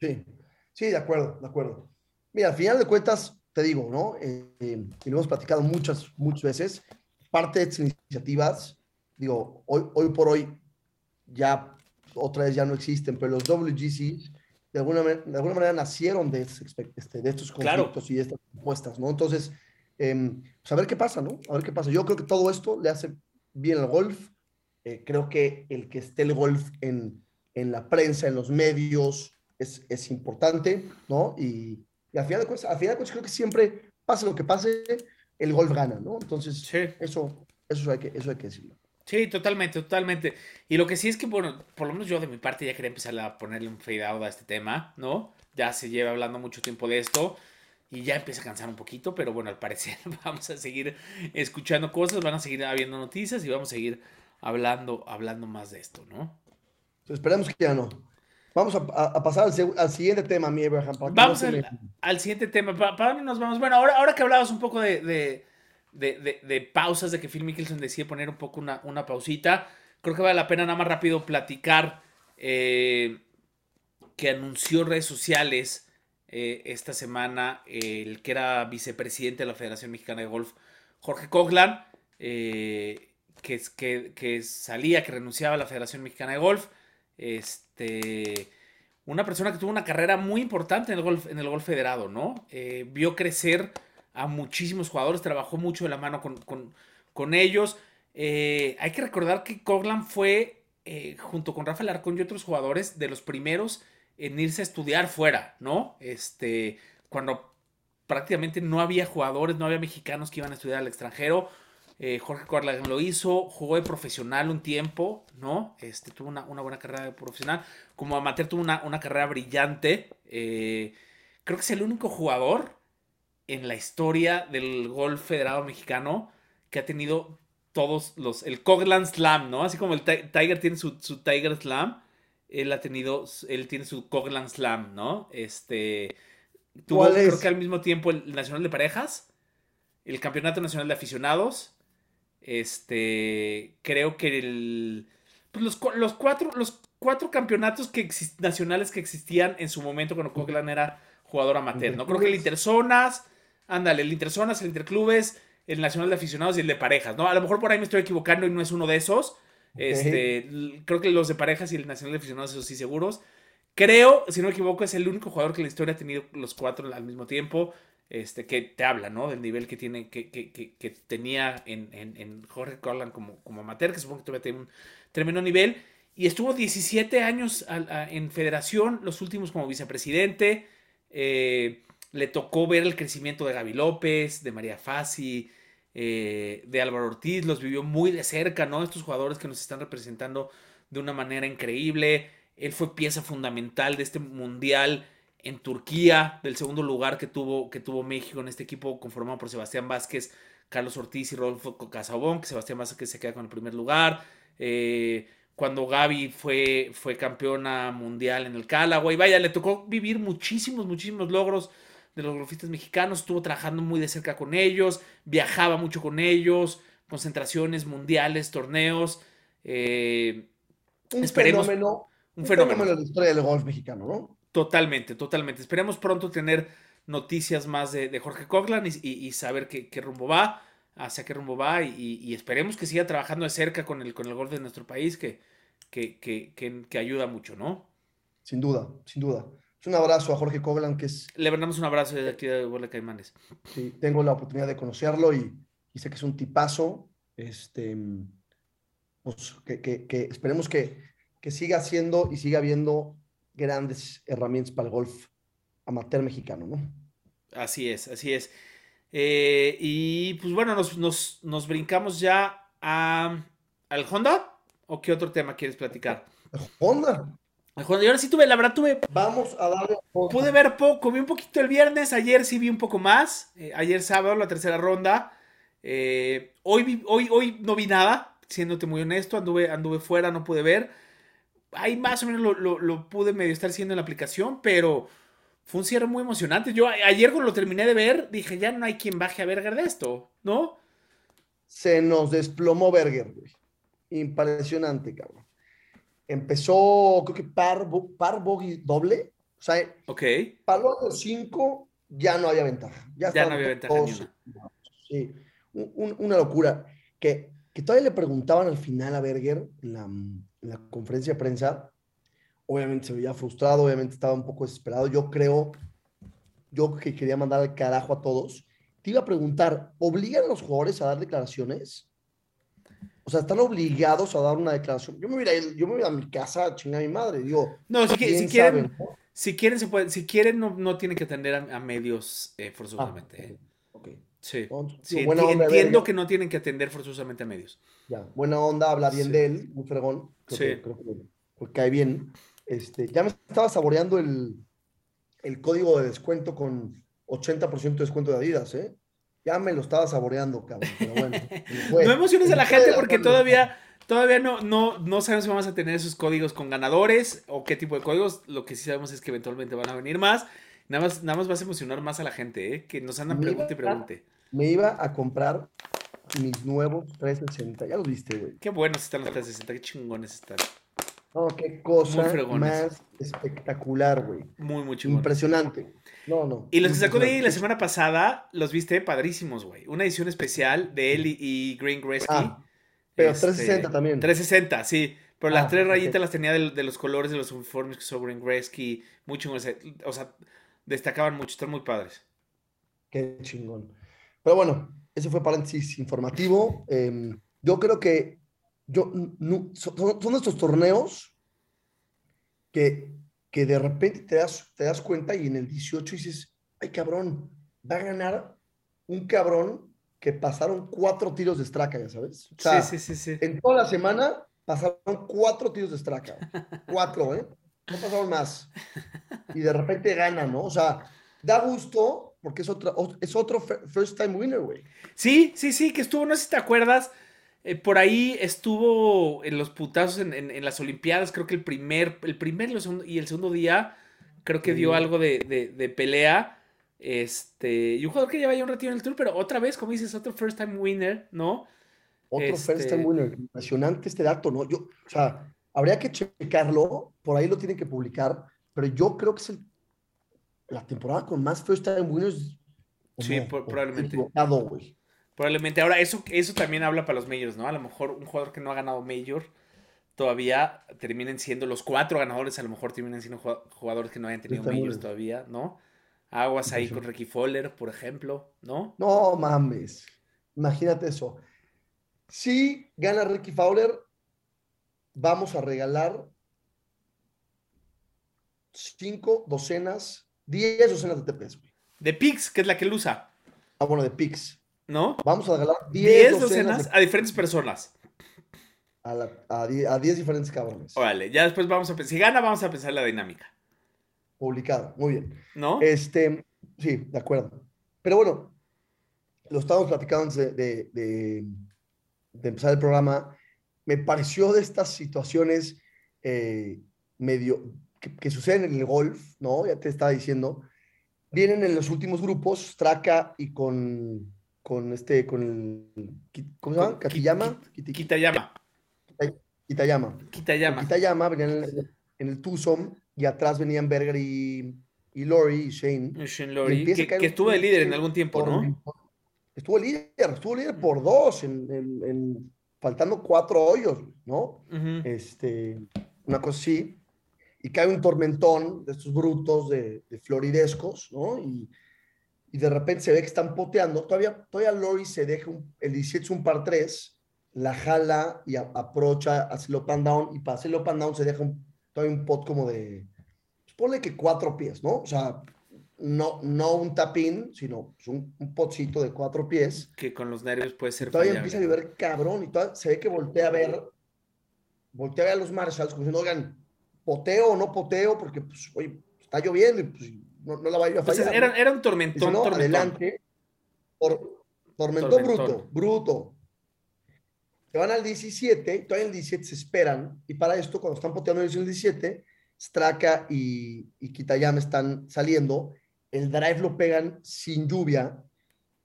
Sí, sí, de acuerdo, de acuerdo. Mira, al final de cuentas, te digo, ¿no? Eh, eh, y lo hemos platicado muchas, muchas veces, parte de estas iniciativas, digo, hoy, hoy por hoy ya otra vez ya no existen, pero los WGCs de alguna, de alguna manera nacieron de, este, de estos conflictos y de estas propuestas, ¿no? Entonces, eh, pues a ver qué pasa, ¿no? A ver qué pasa. Yo creo que todo esto le hace bien al golf. Eh, creo que el que esté el golf en, en la prensa, en los medios, es, es importante, ¿no? Y, y, al, final de cuentas, al final de cuentas creo que siempre, pase lo que pase, el golf gana, ¿no? Entonces, eso, eso, hay que, eso hay que decirlo. Sí, totalmente, totalmente. Y lo que sí es que, bueno, por lo menos yo de mi parte ya quería empezar a ponerle un fade out a este tema, ¿no? Ya se lleva hablando mucho tiempo de esto y ya empieza a cansar un poquito, pero bueno, al parecer *laughs* vamos a seguir escuchando cosas, van a seguir habiendo noticias y vamos a seguir hablando, hablando más de esto, ¿no? esperemos que ya no. Vamos a, pasar al, siguiente tema, mi Abraham. Vamos al, siguiente tema. ¿Para, dónde nos vamos? Bueno, ahora, ahora que hablabas un poco de de, pausas, de que Phil Mickelson decide poner un poco una, una pausita. Creo que vale la pena nada más rápido platicar eh, que anunció redes sociales eh, esta semana el que era vicepresidente de la Federación Mexicana de Golf, Jorge Coglan, eh, que, que, que salía, que renunciaba a la Federación Mexicana de Golf. Este, una persona que tuvo una carrera muy importante en el golf, en el golf federado, ¿no? Vio crecer a muchísimos jugadores, trabajó mucho de la mano con, con, con ellos. Eh, hay que recordar que Coglan fue, eh, junto con Rafael Arcón y otros jugadores, de los primeros en irse a estudiar fuera, ¿no? Este, cuando prácticamente no había jugadores, no había mexicanos que iban a estudiar al extranjero. Eh, Jorge Coglan lo hizo, jugó de profesional un tiempo, ¿no? Este, tuvo una, una buena carrera de profesional. Como amateur tuvo una, una carrera brillante. Creo que es el único jugador en la historia del golf federado mexicano que ha tenido todos los. El Coglan Slam, ¿no? Así como el Tiger tiene su, su, Tiger Slam, él ha tenido. Él tiene su Coglan Slam, ¿no? Este. Tuvo, creo que al mismo tiempo, el Nacional de Parejas, el Campeonato Nacional de Aficionados. Este. Creo que el. Pues los, los, cuatro, los cuatro campeonatos que nacionales que existían en su momento cuando Coglan era jugador amateur, ¿no? Creo que el Interzonas, ándale, el Interzonas, el Interclubes, el Nacional de Aficionados y el de Parejas, ¿no? A lo mejor por ahí me estoy equivocando y no es uno de esos. Okay. Este, creo que los de Parejas y el Nacional de Aficionados, esos sí seguros. Creo, si no me equivoco, es el único jugador que en la historia ha tenido los cuatro al mismo tiempo. Este, que te habla, ¿no? Del nivel que tiene, que, que, que, que tenía en, en, en, Jorge Corlan como, como amateur, que supongo que todavía tiene un tremendo nivel. Y estuvo 17 años a, a, en federación, los últimos como vicepresidente. Eh, le tocó ver el crecimiento de Gaby López, de María Fassi, eh, de Álvaro Ortiz, los vivió muy de cerca, ¿no? Estos jugadores que nos están representando de una manera increíble. Él fue pieza fundamental de este mundial en Turquía, del segundo lugar que tuvo, que tuvo México en este equipo conformado por Sebastián Vázquez, Carlos Ortiz y Rodolfo Casabón, que Sebastián Vázquez se queda con el primer lugar. Eh, cuando Gaby fue, fue campeona mundial en el Callaway. Vaya, le tocó vivir muchísimos, muchísimos logros de los golfistas mexicanos. Estuvo trabajando muy de cerca con ellos, viajaba mucho con ellos, concentraciones mundiales, torneos. Eh, un esperemos, fenómeno. Un, fenómeno. fenómeno de la historia del golf mexicano, ¿no? Totalmente, totalmente. Esperemos pronto tener noticias más de, de Jorge Coglan y, y, y saber qué, qué, rumbo va, hacia qué rumbo va y, y, esperemos que siga trabajando de cerca con el, con el golf de nuestro país, que, que, que, que, ayuda mucho, ¿no? Sin duda, sin duda. Es un abrazo a Jorge Coglan, que es... Le mandamos un abrazo desde aquí de Bola Caimanes. Sí, tengo la oportunidad de conocerlo y, y sé que es un tipazo. Este, pues que, que, que esperemos que, que siga haciendo y siga viendo grandes herramientas para el golf amateur mexicano, ¿no? Así es, así es. Eh, y pues bueno, nos, nos, nos brincamos ya a, al Honda. ¿O qué otro tema quieres platicar? Honda. El Honda. Y ahora sí tuve, la verdad tuve. Vamos a darle. Honda. Pude ver poco, vi un poquito el viernes. Ayer sí vi un poco más. Eh, ayer sábado, la tercera ronda. Eh, hoy, vi, hoy, hoy no vi nada, siéndote muy honesto. Anduve, anduve fuera, no pude ver. Ahí más o menos lo, lo, lo pude medio estar haciendo en la aplicación, pero fue un cierre muy emocionante. Yo ayer cuando lo terminé de ver, dije, ya no hay quien baje a Berger de esto, ¿no? Se nos desplomó Berger, güey. Impresionante, cabrón. Empezó, creo que par, par bogey doble. O sea, okay. palo de 5 ya no había ventaja. Ya, ya no había ventaja. Sí, un, un, una locura. Que, que todavía le preguntaban al final a Berger en la, en la conferencia de prensa obviamente se veía frustrado, obviamente estaba un poco desesperado. Yo creo, yo que quería mandar al carajo a todos. Te iba a preguntar, ¿obligan a los jugadores a dar declaraciones? O sea, ¿están obligados a dar una declaración? Yo me voy a ir, yo me voy a mi casa a chingar a mi madre, digo. No, si, si quieren, ¿no? si quieren, se puede, si quieren, no, no tienen que atender a, a medios eh, forzosamente. Ah, okay. okay. Sí, Entonces, sí buena enti onda entiendo que no tienen que atender forzosamente a medios. Ya, buena onda, habla bien sí. de él, muy fregón. Creo sí. Que, creo que, que cae bien. Este, ya me estaba saboreando el, el código de descuento con 80% de descuento de Adidas, ¿eh? Ya me lo estaba saboreando, cabrón. Pero bueno, *laughs* no emociones a la gente porque todavía, todavía no, no, no sabemos si vamos a tener esos códigos con ganadores o qué tipo de códigos. Lo que sí sabemos es que eventualmente van a venir más. Nada más, nada más vas a emocionar más a la gente, ¿eh? Que nos andan pregunte y pregunte. Me iba a comprar mis nuevos 360. Ya los viste, güey. Qué buenos están los 360, qué chingones están. No, qué cosa más espectacular, güey. Muy, muy chingón. Impresionante. No, no. Y los que sacó de ahí la semana pasada, los viste padrísimos, güey. Una edición especial de él y, y Green Gretzky. Ah, pero Este, 360 también. 360, sí. Pero las Ah, tres rayitas las tenía de, de los colores de los uniformes que usó Green Gretzky. Muy chingones. O sea, destacaban mucho, están muy padres. Qué chingón. Pero bueno, ese fue paréntesis informativo. Eh, yo creo que yo, nu- son, son estos torneos que, que de repente te das, te das cuenta y en el 18 dices, ay cabrón, va a ganar un cabrón que pasaron cuatro tiros de estraca, ya sabes. O sea, sí, sí, sí, sí. En toda la semana pasaron cuatro tiros de estraca. Cuatro, ¿eh? No pasaron más. Y de repente gana, ¿no? O sea, da gusto porque es, otra, es otro fir- first time winner, güey. Sí, sí, sí, que estuvo, no sé si te acuerdas, eh, por ahí estuvo en los putazos en, en- en las Olimpiadas, creo que el primer, el primer y el segundo, y el segundo día, creo que dio algo de, de- de pelea. Este, y un jugador que lleva ya un ratito en el tour, pero otra vez, como dices, otro first time winner, ¿no? Otro first Este- time winner. Impresionante este dato, ¿no? Yo, o sea, habría que checarlo, por ahí lo tienen que publicar, pero yo creo que es el- la temporada con más first time winners. ¿o Sí, probablemente. equivocado, güey. Probablemente. Ahora, eso, eso también habla para los majors, ¿no? A lo mejor un jugador que no ha ganado major todavía terminen siendo los cuatro ganadores, a lo mejor terminen siendo jugad- jugadores que no hayan tenido majors bien. todavía, ¿no? Aguas ahí con Ricky Fowler, por ejemplo, ¿no? No mames. Imagínate eso. Si gana Ricky Fowler, vamos a regalar cinco docenas, diez docenas de TPs, güey. De Pix, que es la que él usa, Ah, bueno, de Pix. ¿No? Vamos a regalar 10 10 docenas, docenas de- a diferentes personas. a, la- a die- a 10 diferentes cabrones. Órale, ya después vamos a pensar. Si gana, vamos a pensar la dinámica, Publicada. Muy bien. ¿no? Este, sí, de acuerdo. Pero bueno, lo estábamos platicando antes de, de- de- de empezar el programa. Me pareció de estas situaciones eh, medio que, que suceden en el golf, ¿no? Ya te estaba diciendo. Vienen en los últimos grupos, Straka y con, con este, con el, ¿cómo se llama? Kiti- Kitayama. Kitayama. Kitayama. Kitayama venían en el, en el twosome y atrás venían Berger y, y Lori y Shane. Shane Y a que, que estuvo de líder en algún tiempo, ¿no? Estuvo líder, estuvo líder por dos, en, en- en- faltando cuatro hoyos, ¿no? Ujú. Este, una cosa así. Y cae un tormentón de estos brutos de, de floridescos, ¿no? Y, y de repente se ve que están poteando. Todavía, todavía Lori se deja, un- el 17 es un par 3, la jala y a- aprocha, hace and down, y para hacer el up and down se deja un, todavía un pot como de, pues ponle que cuatro pies, ¿no? O sea, no, no un tapín, sino pues, un, un potcito de cuatro pies. Que con los nervios puede ser Todavía fallable, empieza a llover cabrón y todavía se ve que voltea a ver, voltea a ver a los Marshalls como diciendo, oigan, poteo o no poteo, porque pues, oye, está lloviendo y pues no, no la va a ir a Entonces, fallar. era, era un tormentón, no, tormentón. adelante. Tor- tormentón, Tormentón. bruto, bruto. Se van al 17, y todavía en el 17 se esperan, y para esto, cuando están poteando el 17, Straka y, y Kitayama están saliendo, el drive lo pegan sin lluvia,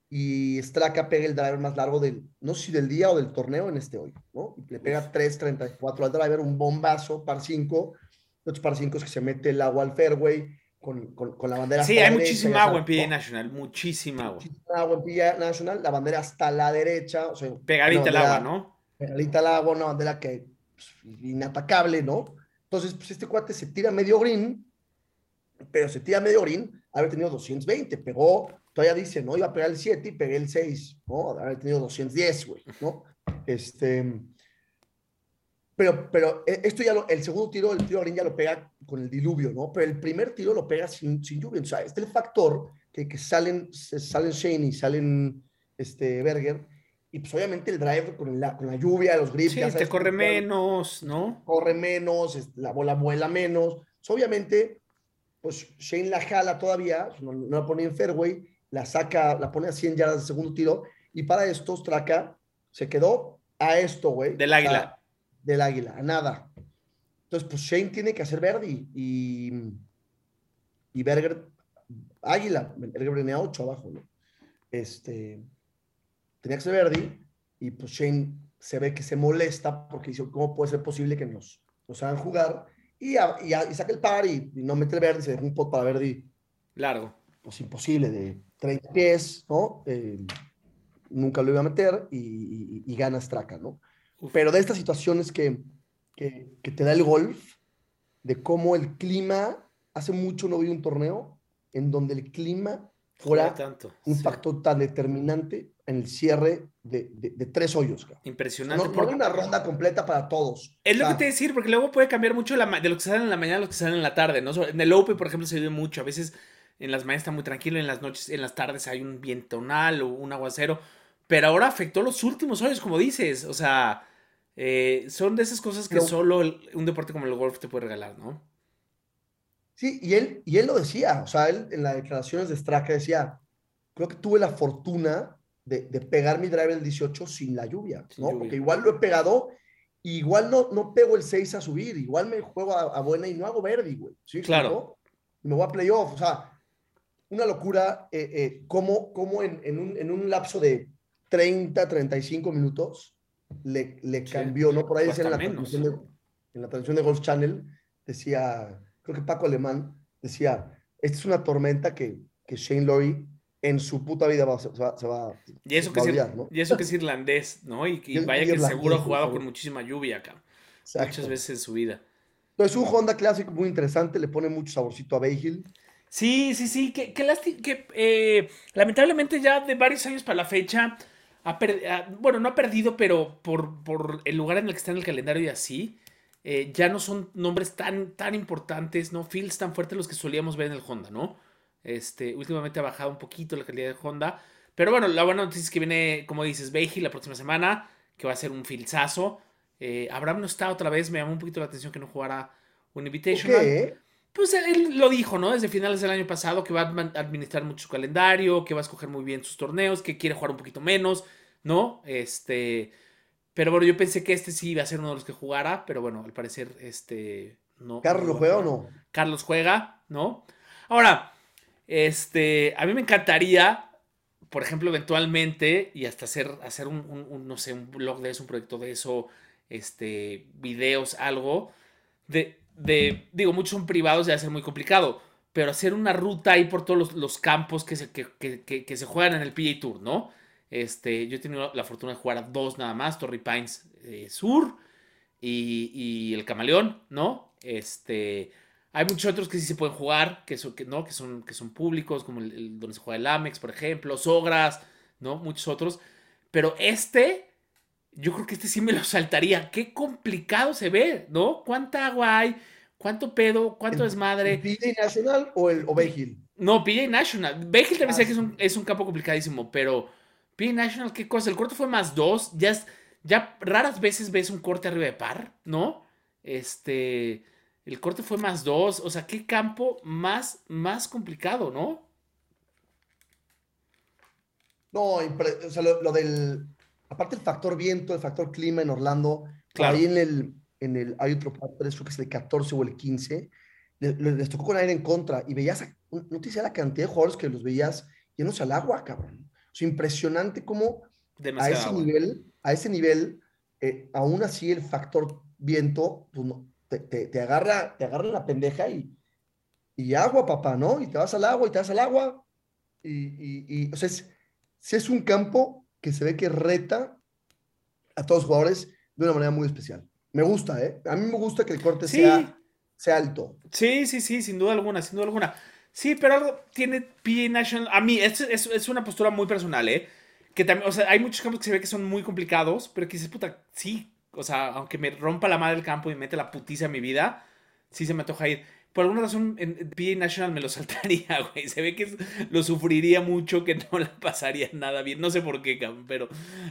y Straka pega el driver más largo del, no sé si del día o del torneo en este hoy, ¿no? Le pega 3.34 al driver, un bombazo, par 5, otros par 5 es que se mete el agua al fairway, con, con, con la bandera Sí, hasta hay derecha, muchísima agua en sabes, PGA ¿no? National, muchísima agua. agua en Villa National, la bandera hasta la derecha, o sea, Pegadita al agua, ¿no? Pegadita al agua, una bandera que pues, inatacable, ¿no? Entonces, pues este cuate se tira medio green, pero se tira medio green, haber tenido 220, pegó, todavía dice, ¿no? Iba a pegar el 7 y pegué el 6, ¿no? Haber tenido 210, güey, ¿no? Este, pero, pero eh, esto ya lo, el segundo tiro, el tiro green ya lo pega con el diluvio, ¿no? Pero el primer tiro lo pega sin, sin lluvia. O sea, este es el factor que, que salen, salen Shane y salen este, Berger. Y pues obviamente el drive con la, con la lluvia, los grips. Sí, ya te corre menos, ¿no? corre menos, la bola vuela menos. Pues, obviamente, pues Shane la jala todavía, no, no la pone en fairway, la saca, la pone a 100 yardas de segundo tiro. Y para esto, Straka se quedó a esto, güey. Del O sea, águila. Del águila, a nada. Entonces, pues Shane tiene que hacer Verdi y, y Berger, águila. Berger venía 8 abajo, ¿no? Este, tenía que ser Verdi y pues Shane se ve que se molesta porque dice, ¿cómo puede ser posible que nos, no saben jugar, y, a- y, a- y saca el par y, y no mete el verde, se deja un pot para verde, Largo. pues imposible, de 30 pies, ¿no? Eh, nunca lo iba a meter y, y, y gana Straka, ¿no? Pero de estas situaciones que, que, que te da el golf, de cómo el clima, hace mucho no vi un torneo en donde el clima fuera tanto. un sí. factor tan determinante en el cierre de, de- de tres hoyos. cabrón. Impresionante. No, no por- hay una ronda completa para todos. Es lo O que te decir, porque luego puede cambiar mucho la de lo que salen en la mañana a lo que salen en la tarde, ¿no? En el Open, por ejemplo, se vive mucho. A veces en las mañanas está muy tranquilo, en las noches, en las tardes hay un vientonal o un aguacero. Pero ahora afectó los últimos hoyos, como dices. O sea, eh, son de esas cosas que Pero- solo el- un deporte como el golf te puede regalar, ¿no? Sí, y él, y él lo decía, o sea, él en las declaraciones de Straka decía, creo que tuve la fortuna de, de pegar mi driver el 18 sin la lluvia, Sin ¿no? lluvia. Porque igual lo he pegado, igual no, no pego el 6 a subir, igual me juego a, a buena y no hago verde, güey. ¿sí? Claro. Y me voy a playoff, o sea, una locura, eh, eh, cómo, cómo en, en un, en un lapso de 30, 35 minutos le, le Sí. cambió, ¿no? Por ahí decía en la, transmisión de, en la transmisión de Golf Channel, decía, creo que Paco Alemán decía, esta es una tormenta que, que Shane Lowry en su puta vida va, se va, se va, Y eso, que a es, olvidar, ¿no? y eso que es irlandés, ¿no? Y, y Y- vaya y que seguro ha jugado con muchísima lluvia acá. Exacto. Muchas veces en su vida. Entonces, un Honda Classic muy interesante, le pone mucho saborcito a Bay Hill. Sí, sí, sí, que, que, lasti- que eh, lamentablemente ya de varios años para la fecha, ha bueno, no ha perdido, pero por, por el lugar en el que está en el calendario y así, eh, ya no son nombres tan, tan importantes, ¿no? Fields tan fuertes los que solíamos ver en el Honda, ¿no? Este, últimamente ha bajado un poquito la calidad de Honda, pero bueno, la buena noticia es que viene, como dices, Beiji la próxima semana, que va a ser un filzazo. Eh, Abraham no está otra vez, me llamó un poquito la atención que no jugara un Invitational. Pues él lo dijo, ¿no? Desde finales del año pasado que va a administrar mucho su calendario, que va a escoger muy bien sus torneos, que quiere jugar un poquito menos, ¿no? Este. Pero bueno, yo pensé que este sí iba a ser uno de los que jugara, pero bueno, al parecer, este. No, ¿Carlos no juega o no? Carlos juega, ¿no? Ahora, este. A mí me encantaría, por ejemplo, eventualmente, y hasta hacer, hacer un, un- un, no sé, un blog de eso, un proyecto de eso, este, videos, algo, de, de, digo, muchos son privados, ya va a ser muy complicado, pero hacer una ruta ahí por todos los, campos que se, que, que- que- se juegan en el PGA Tour, ¿no? Este, yo he tenido la fortuna de jugar a dos nada más, Torrey Pines eh, Sur y, y el Camaleón, ¿no? Este, hay muchos otros que sí se pueden jugar, que son, que, ¿no? que son, que son públicos, como donde se juega el Amex, por ejemplo, Sogras, ¿no? Muchos otros. Pero este, yo creo que este sí me lo saltaría. Qué complicado se ve, ¿no? ¿Cuánta agua hay? ¿Cuánto pedo? ¿Cuánto desmadre? ¿El PGA Nacional o el o Hill? No, PGA National. Bejil también Ah, sé que es un, es un campo complicadísimo, pero PGA National, ¿qué cosa? El corte fue más dos. Ya, es- ya raras veces ves un corte arriba de par, ¿no? Este. El corte fue más dos. O sea, qué campo más, más complicado, ¿no? No, o sea, lo, lo del. Aparte el factor viento, el factor clima en Orlando. Claro. Ahí en el, en el. Hay otro creo que es el 14 o el 15. le- le- Les, tocó con aire en contra y veías. a- no te decía la cantidad de jugadores que los veías llenos al agua, cabrón. Sea, impresionante cómo a Demasiado. ese agua. nivel, a ese nivel, eh, aún así el factor viento, pues no, te, te- te agarra, te agarra la pendeja y, y agua, papá, ¿no? Y te vas al agua y te vas al agua. Y, y, y, o sea, es, sí es un campo que se ve que reta a todos los jugadores de una manera muy especial. Me gusta, ¿eh? A mí me gusta que el corte Sí. sea, sea alto. Sí, sí, sí, sin duda alguna, sin duda alguna. Sí, pero algo tiene PGA National. A mí, es, es, es una postura muy personal, ¿eh? Que también, o sea, hay muchos campos que se ve que son muy complicados, pero que dices, puta, sí. O sea, aunque me rompa la madre el campo y me mete la putiza en mi vida, sí se me antoja ir. Por alguna razón, en PGA National me lo *laughs* saltaría, güey. Se ve que lo sufriría mucho, que no la pasaría nada bien. No sé por qué, cabrón, pero,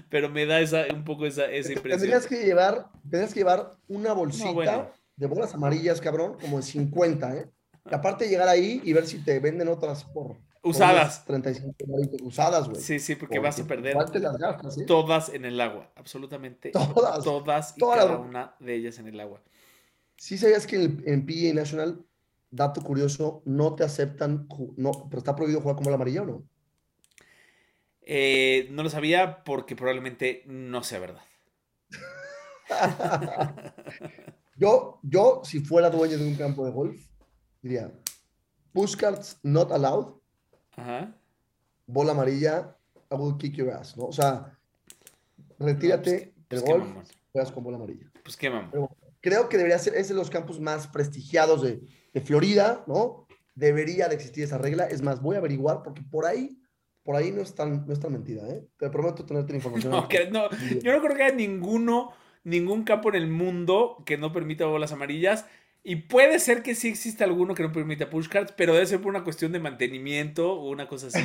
pero me da esa, un poco esa, esa impresión. Tendrías que llevar, tendrías que llevar una bolsita bueno. de bolas amarillas, cabrón, como de 50, ¿eh? Y aparte llegar ahí y ver si te venden otras por... Usadas. unas 35 dólares usadas, güey. Sí, sí, porque vas a perder las gastas, ¿eh? todas en el agua, absolutamente *laughs* Todas. todas y Todas cada una de ellas en el agua. Sí sabías que en, en PGA National, dato curioso, no te aceptan, no, pero está prohibido jugar como la amarilla, ¿o no? Eh, no lo sabía porque probablemente no sea verdad. *laughs* Yo, yo, si fuera dueño de un campo de golf, diría, push cards not allowed, Ajá. bola amarilla, I will kick your ass, ¿no? O sea, retírate pues del qué golf, juegas con bola amarilla. Pues qué. Pero creo que debería ser, es de los campos más prestigiados de, de Florida, ¿no? Debería de existir esa regla. Es más, voy a averiguar porque por ahí, por ahí no es tan, no es tan mentira, ¿eh? Te prometo tenerte la información. *laughs* No, que no, yo no creo que haya ninguno, ningún campo en el mundo que no permita bolas amarillas. Y puede ser que sí exista alguno que no permita push cards, pero debe ser por una cuestión de mantenimiento o una cosa así,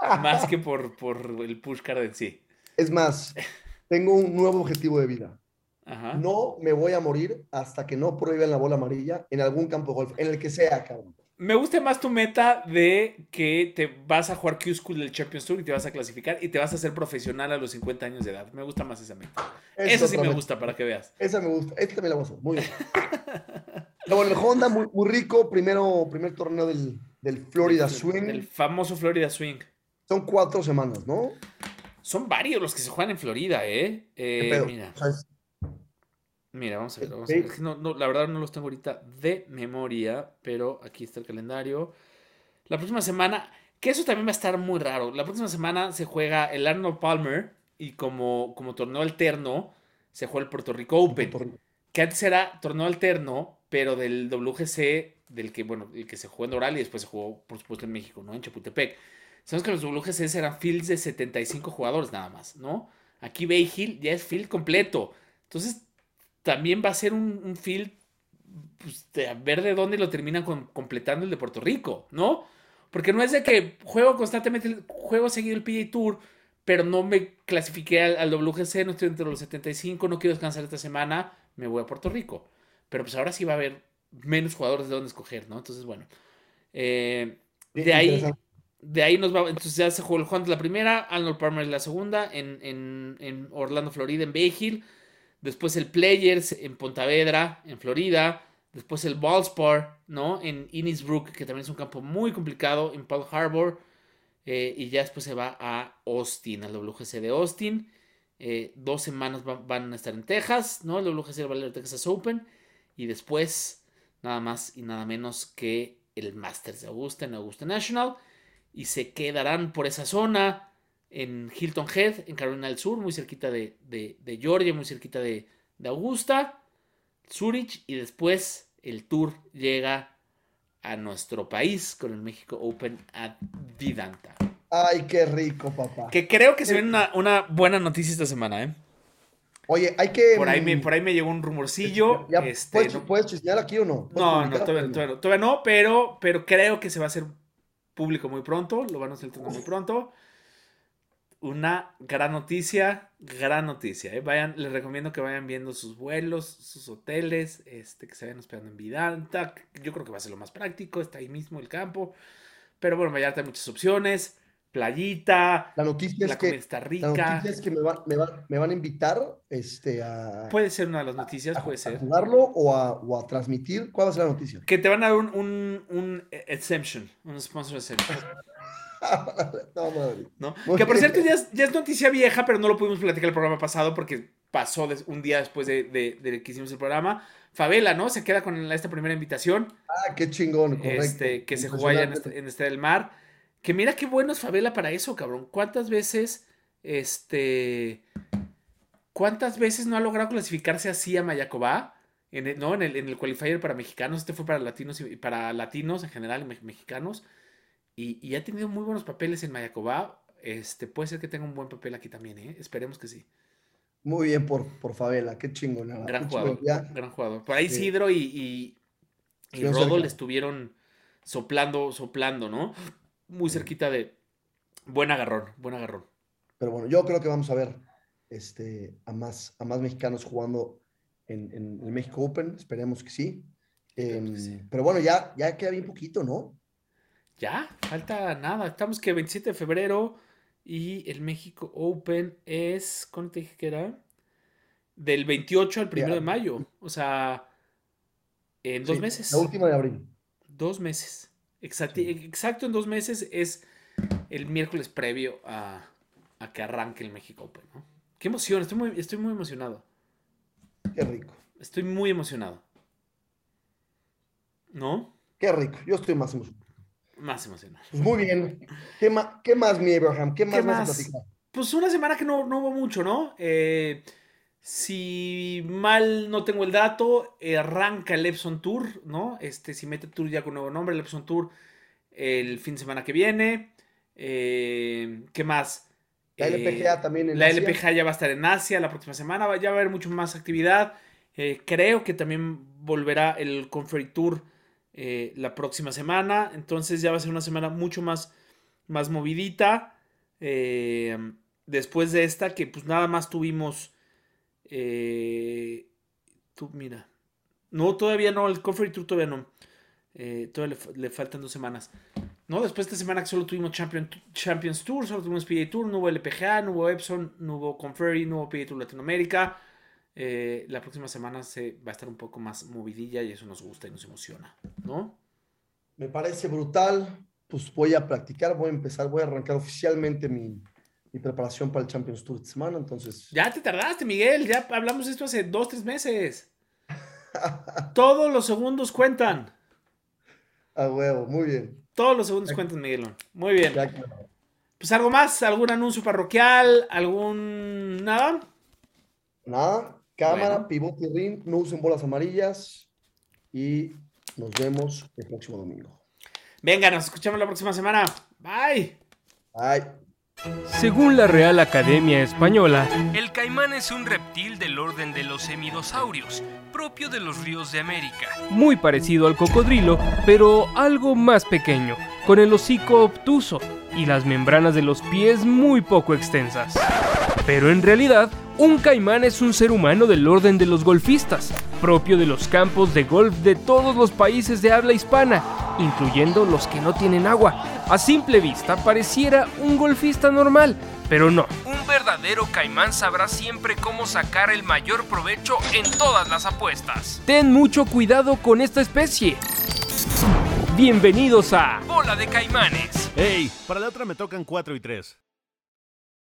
*laughs* más que por, por el push card en sí. Es más, tengo un nuevo objetivo de vida. Ajá. No me voy a morir hasta que no prohíban la bola amarilla en algún campo de golf, en el que sea, cabrón. Me gusta más tu meta de que te vas a jugar Q-School del Champions Tour y te vas a clasificar y te vas a hacer profesional a los 50 años de edad. Me gusta más esa meta. Es Esa sí me meta. gusta para que veas. Esa me gusta. Esta también la voy a hacer. Muy bien. Bueno, el Honda, muy, muy rico. Primero, primer torneo del, del Florida Swing. El famoso Florida Swing. Son cuatro semanas, ¿no? Son varios los que se juegan en Florida, ¿eh? ¿Qué Eh, mira, O sea, es- mira, vamos a ver. Vamos a ver. No- no, la verdad no los tengo ahorita de memoria, pero aquí está el calendario. La próxima semana, que eso también va a estar muy raro. La próxima semana se juega el Arnold Palmer y como, como torneo alterno se juega el Puerto Rico Open. Que antes era torneo alterno, pero del WGC, del que, bueno, el que se jugó en Doral y después se jugó, por supuesto, en México, ¿no? En Chapultepec. Sabemos que los WGCs eran fields de 75 jugadores nada más, ¿no? Aquí Bay Hill ya es field completo. Entonces, también va a ser un, un field, pues, de a ver de dónde lo terminan con- completando el de Puerto Rico, ¿no? Porque no es de que juego constantemente, el- juego seguido el PGA Tour, pero no me clasifiqué al, al WGC, no estoy entre los 75, no quiero descansar esta semana, me voy a Puerto Rico. Pero pues ahora sí va a haber menos jugadores de dónde escoger, ¿no? Entonces, bueno. eh, de ahí, de ahí nos va, entonces ya se jugó el Juan la primera, Arnold Palmer la segunda, en, en- en Orlando, Florida, en Bay Hill. Después el Players en Pontavedra, en Florida. Después el Ballspar, ¿no? En Innisbrook, que también es un campo muy complicado, en Pearl Harbor. eh, y ya después se va a Austin, al WGC de Austin. Eh, dos semanas va- van a estar en Texas, ¿no? El WGC va a el Texas Open. Y después, nada más y nada menos que el Masters de Augusta en Augusta National. Y se quedarán por esa zona en Hilton Head, en Carolina del Sur, muy cerquita de, de- de Georgia, muy cerquita de, de Augusta, Zurich. Y después el tour llega a nuestro país con el México Open at Vidanta. Ay, qué rico, papá. Que creo que se viene una, una buena noticia esta semana, ¿eh? Oye, hay que. Por ahí me, mm, por ahí me llegó un rumorcillo. ya, este, ¿puedes, no- ¿Puedes chismear aquí o no? ¿Puedes No, todavía, todavía no, todavía no, pero, pero creo que se va a hacer público muy pronto, lo van a hacer muy pronto. Una gran noticia, gran noticia. ¿eh? Vayan, les recomiendo que vayan viendo sus vuelos, sus hoteles, este, que se vayan hospedando en Vidanta. Yo creo que va a ser lo más práctico, está ahí mismo el campo. Pero bueno, Vallarta hay muchas opciones. Playita, La noticia la es que, comida está la rica. noticia es que me, va- me, va- me van a invitar este, a, Puede ser una de las noticias, a- puede a ser. jugarlo o a, o a transmitir. ¿Cuál va a ser la noticia? Que te van a dar un, un, un exemption, un sponsor exemption. *laughs* no, madre. ¿no? Muy Que por cierto ya es, ya es noticia vieja, pero no lo pudimos platicar el programa pasado porque pasó des- un día después de, de- de que hicimos el programa. Favela, ¿no? Se queda con esta primera invitación. Ah, qué chingón, correcto. Este, que se jugó allá en este, en este del mar. Que mira qué bueno es Favela para eso, cabrón. ¿Cuántas veces, este, cuántas veces no ha logrado clasificarse así a Mayacobá? En el, ¿no? en, el, en el qualifier para mexicanos, este fue para latinos y para latinos en general me- mexicanos. Y, y ha tenido muy buenos papeles en Mayacobá. Este, puede ser que tenga un buen papel aquí también, ¿eh? Esperemos que sí. Muy bien por, por Favela, qué chingón. Gran qué jugador, chingón, gran jugador. Por ahí Sí. Sidro y, y, Rodo le estuvieron soplando, soplando, ¿no? Muy cerquita de buen agarrón, buen agarrón. Pero bueno, yo creo que vamos a ver este, a, más, a más mexicanos jugando en, en el México Open. Esperemos que sí. Em, Pero bueno, ya, ya queda bien poquito, ¿no? Ya, falta nada. Estamos que 27 de febrero y el México Open es, ¿cuándo te dije que era? Del 28 al 1 de mayo. O sea, en dos Sí, meses. La última de abril. Dos meses. Exacti- Exacto, en dos meses es el miércoles previo a, a que arranque el México Open, ¿no? Qué emoción, estoy muy, estoy muy emocionado. Qué rico. Estoy muy emocionado. ¿No? Qué rico. Yo estoy más emocionado. Más emocionado. Pues muy bien. ¿Qué, ma- qué más, mi Abraham? ¿Qué más ¿Qué vas a más? platicar? Pues una semana que no, no hubo mucho, ¿no? Eh, si mal no tengo el dato, eh, arranca el Epson Tour, ¿no? Este, si mete Tour ya con nuevo nombre, el Epson Tour el fin de semana que viene. Eh, ¿Qué más? La Eh, LPGA también en La Asia. LPGA ya va a estar en Asia la próxima semana, ya va a haber mucho más actividad. Eh, creo que también volverá el Conferry Tour eh, la próxima semana. Entonces ya va a ser una semana mucho más, más movidita. Eh, después de esta, que pues nada más tuvimos. eh, tú, mira. No, todavía no, el Conferry Tour todavía no. Todavía le, fa- le faltan dos semanas. No, después de esta semana que solo tuvimos Champion- Champions Tour, solo tuvimos PGA Tour, no hubo LPGA, no hubo Epson, no hubo Conferry, no hubo PGA Tour Latinoamérica. Eh, la próxima semana se va a estar un poco más movidilla y eso nos gusta y nos emociona, ¿no? Me parece brutal. Pues voy a practicar, voy a empezar, voy a arrancar oficialmente mi, mi preparación para el Champions Tour de semana. Entonces, Ya te tardaste, Miguel, ya hablamos de esto hace dos, tres meses. *laughs* Todos los segundos cuentan. a huevo, muy bien. Todos los segundos cuentan, Miguelón. Muy bien. Ya. Pues algo más, algún anuncio parroquial, algún nada. Nada, cámara, Bueno. pivote y ring, no usen bolas amarillas y nos vemos el próximo domingo. Venga, nos escuchamos la próxima semana. Bye. Bye. Según la Real Academia Española, el caimán es un reptil del orden de los hemidosaurios, propio de los ríos de América. Muy parecido al cocodrilo, pero algo más pequeño, con el hocico obtuso y las membranas de los pies muy poco extensas. Pero en realidad, un caimán es un ser humano del orden de los golfistas, propio de los campos de golf de todos los países de habla hispana, incluyendo los que no tienen agua. A simple vista pareciera un golfista normal, pero no. Un verdadero caimán sabrá siempre cómo sacar el mayor provecho en todas las apuestas. Ten mucho cuidado con esta especie. Bienvenidos a Bola de Caimanes. Hey, para la otra me tocan 4 y 3.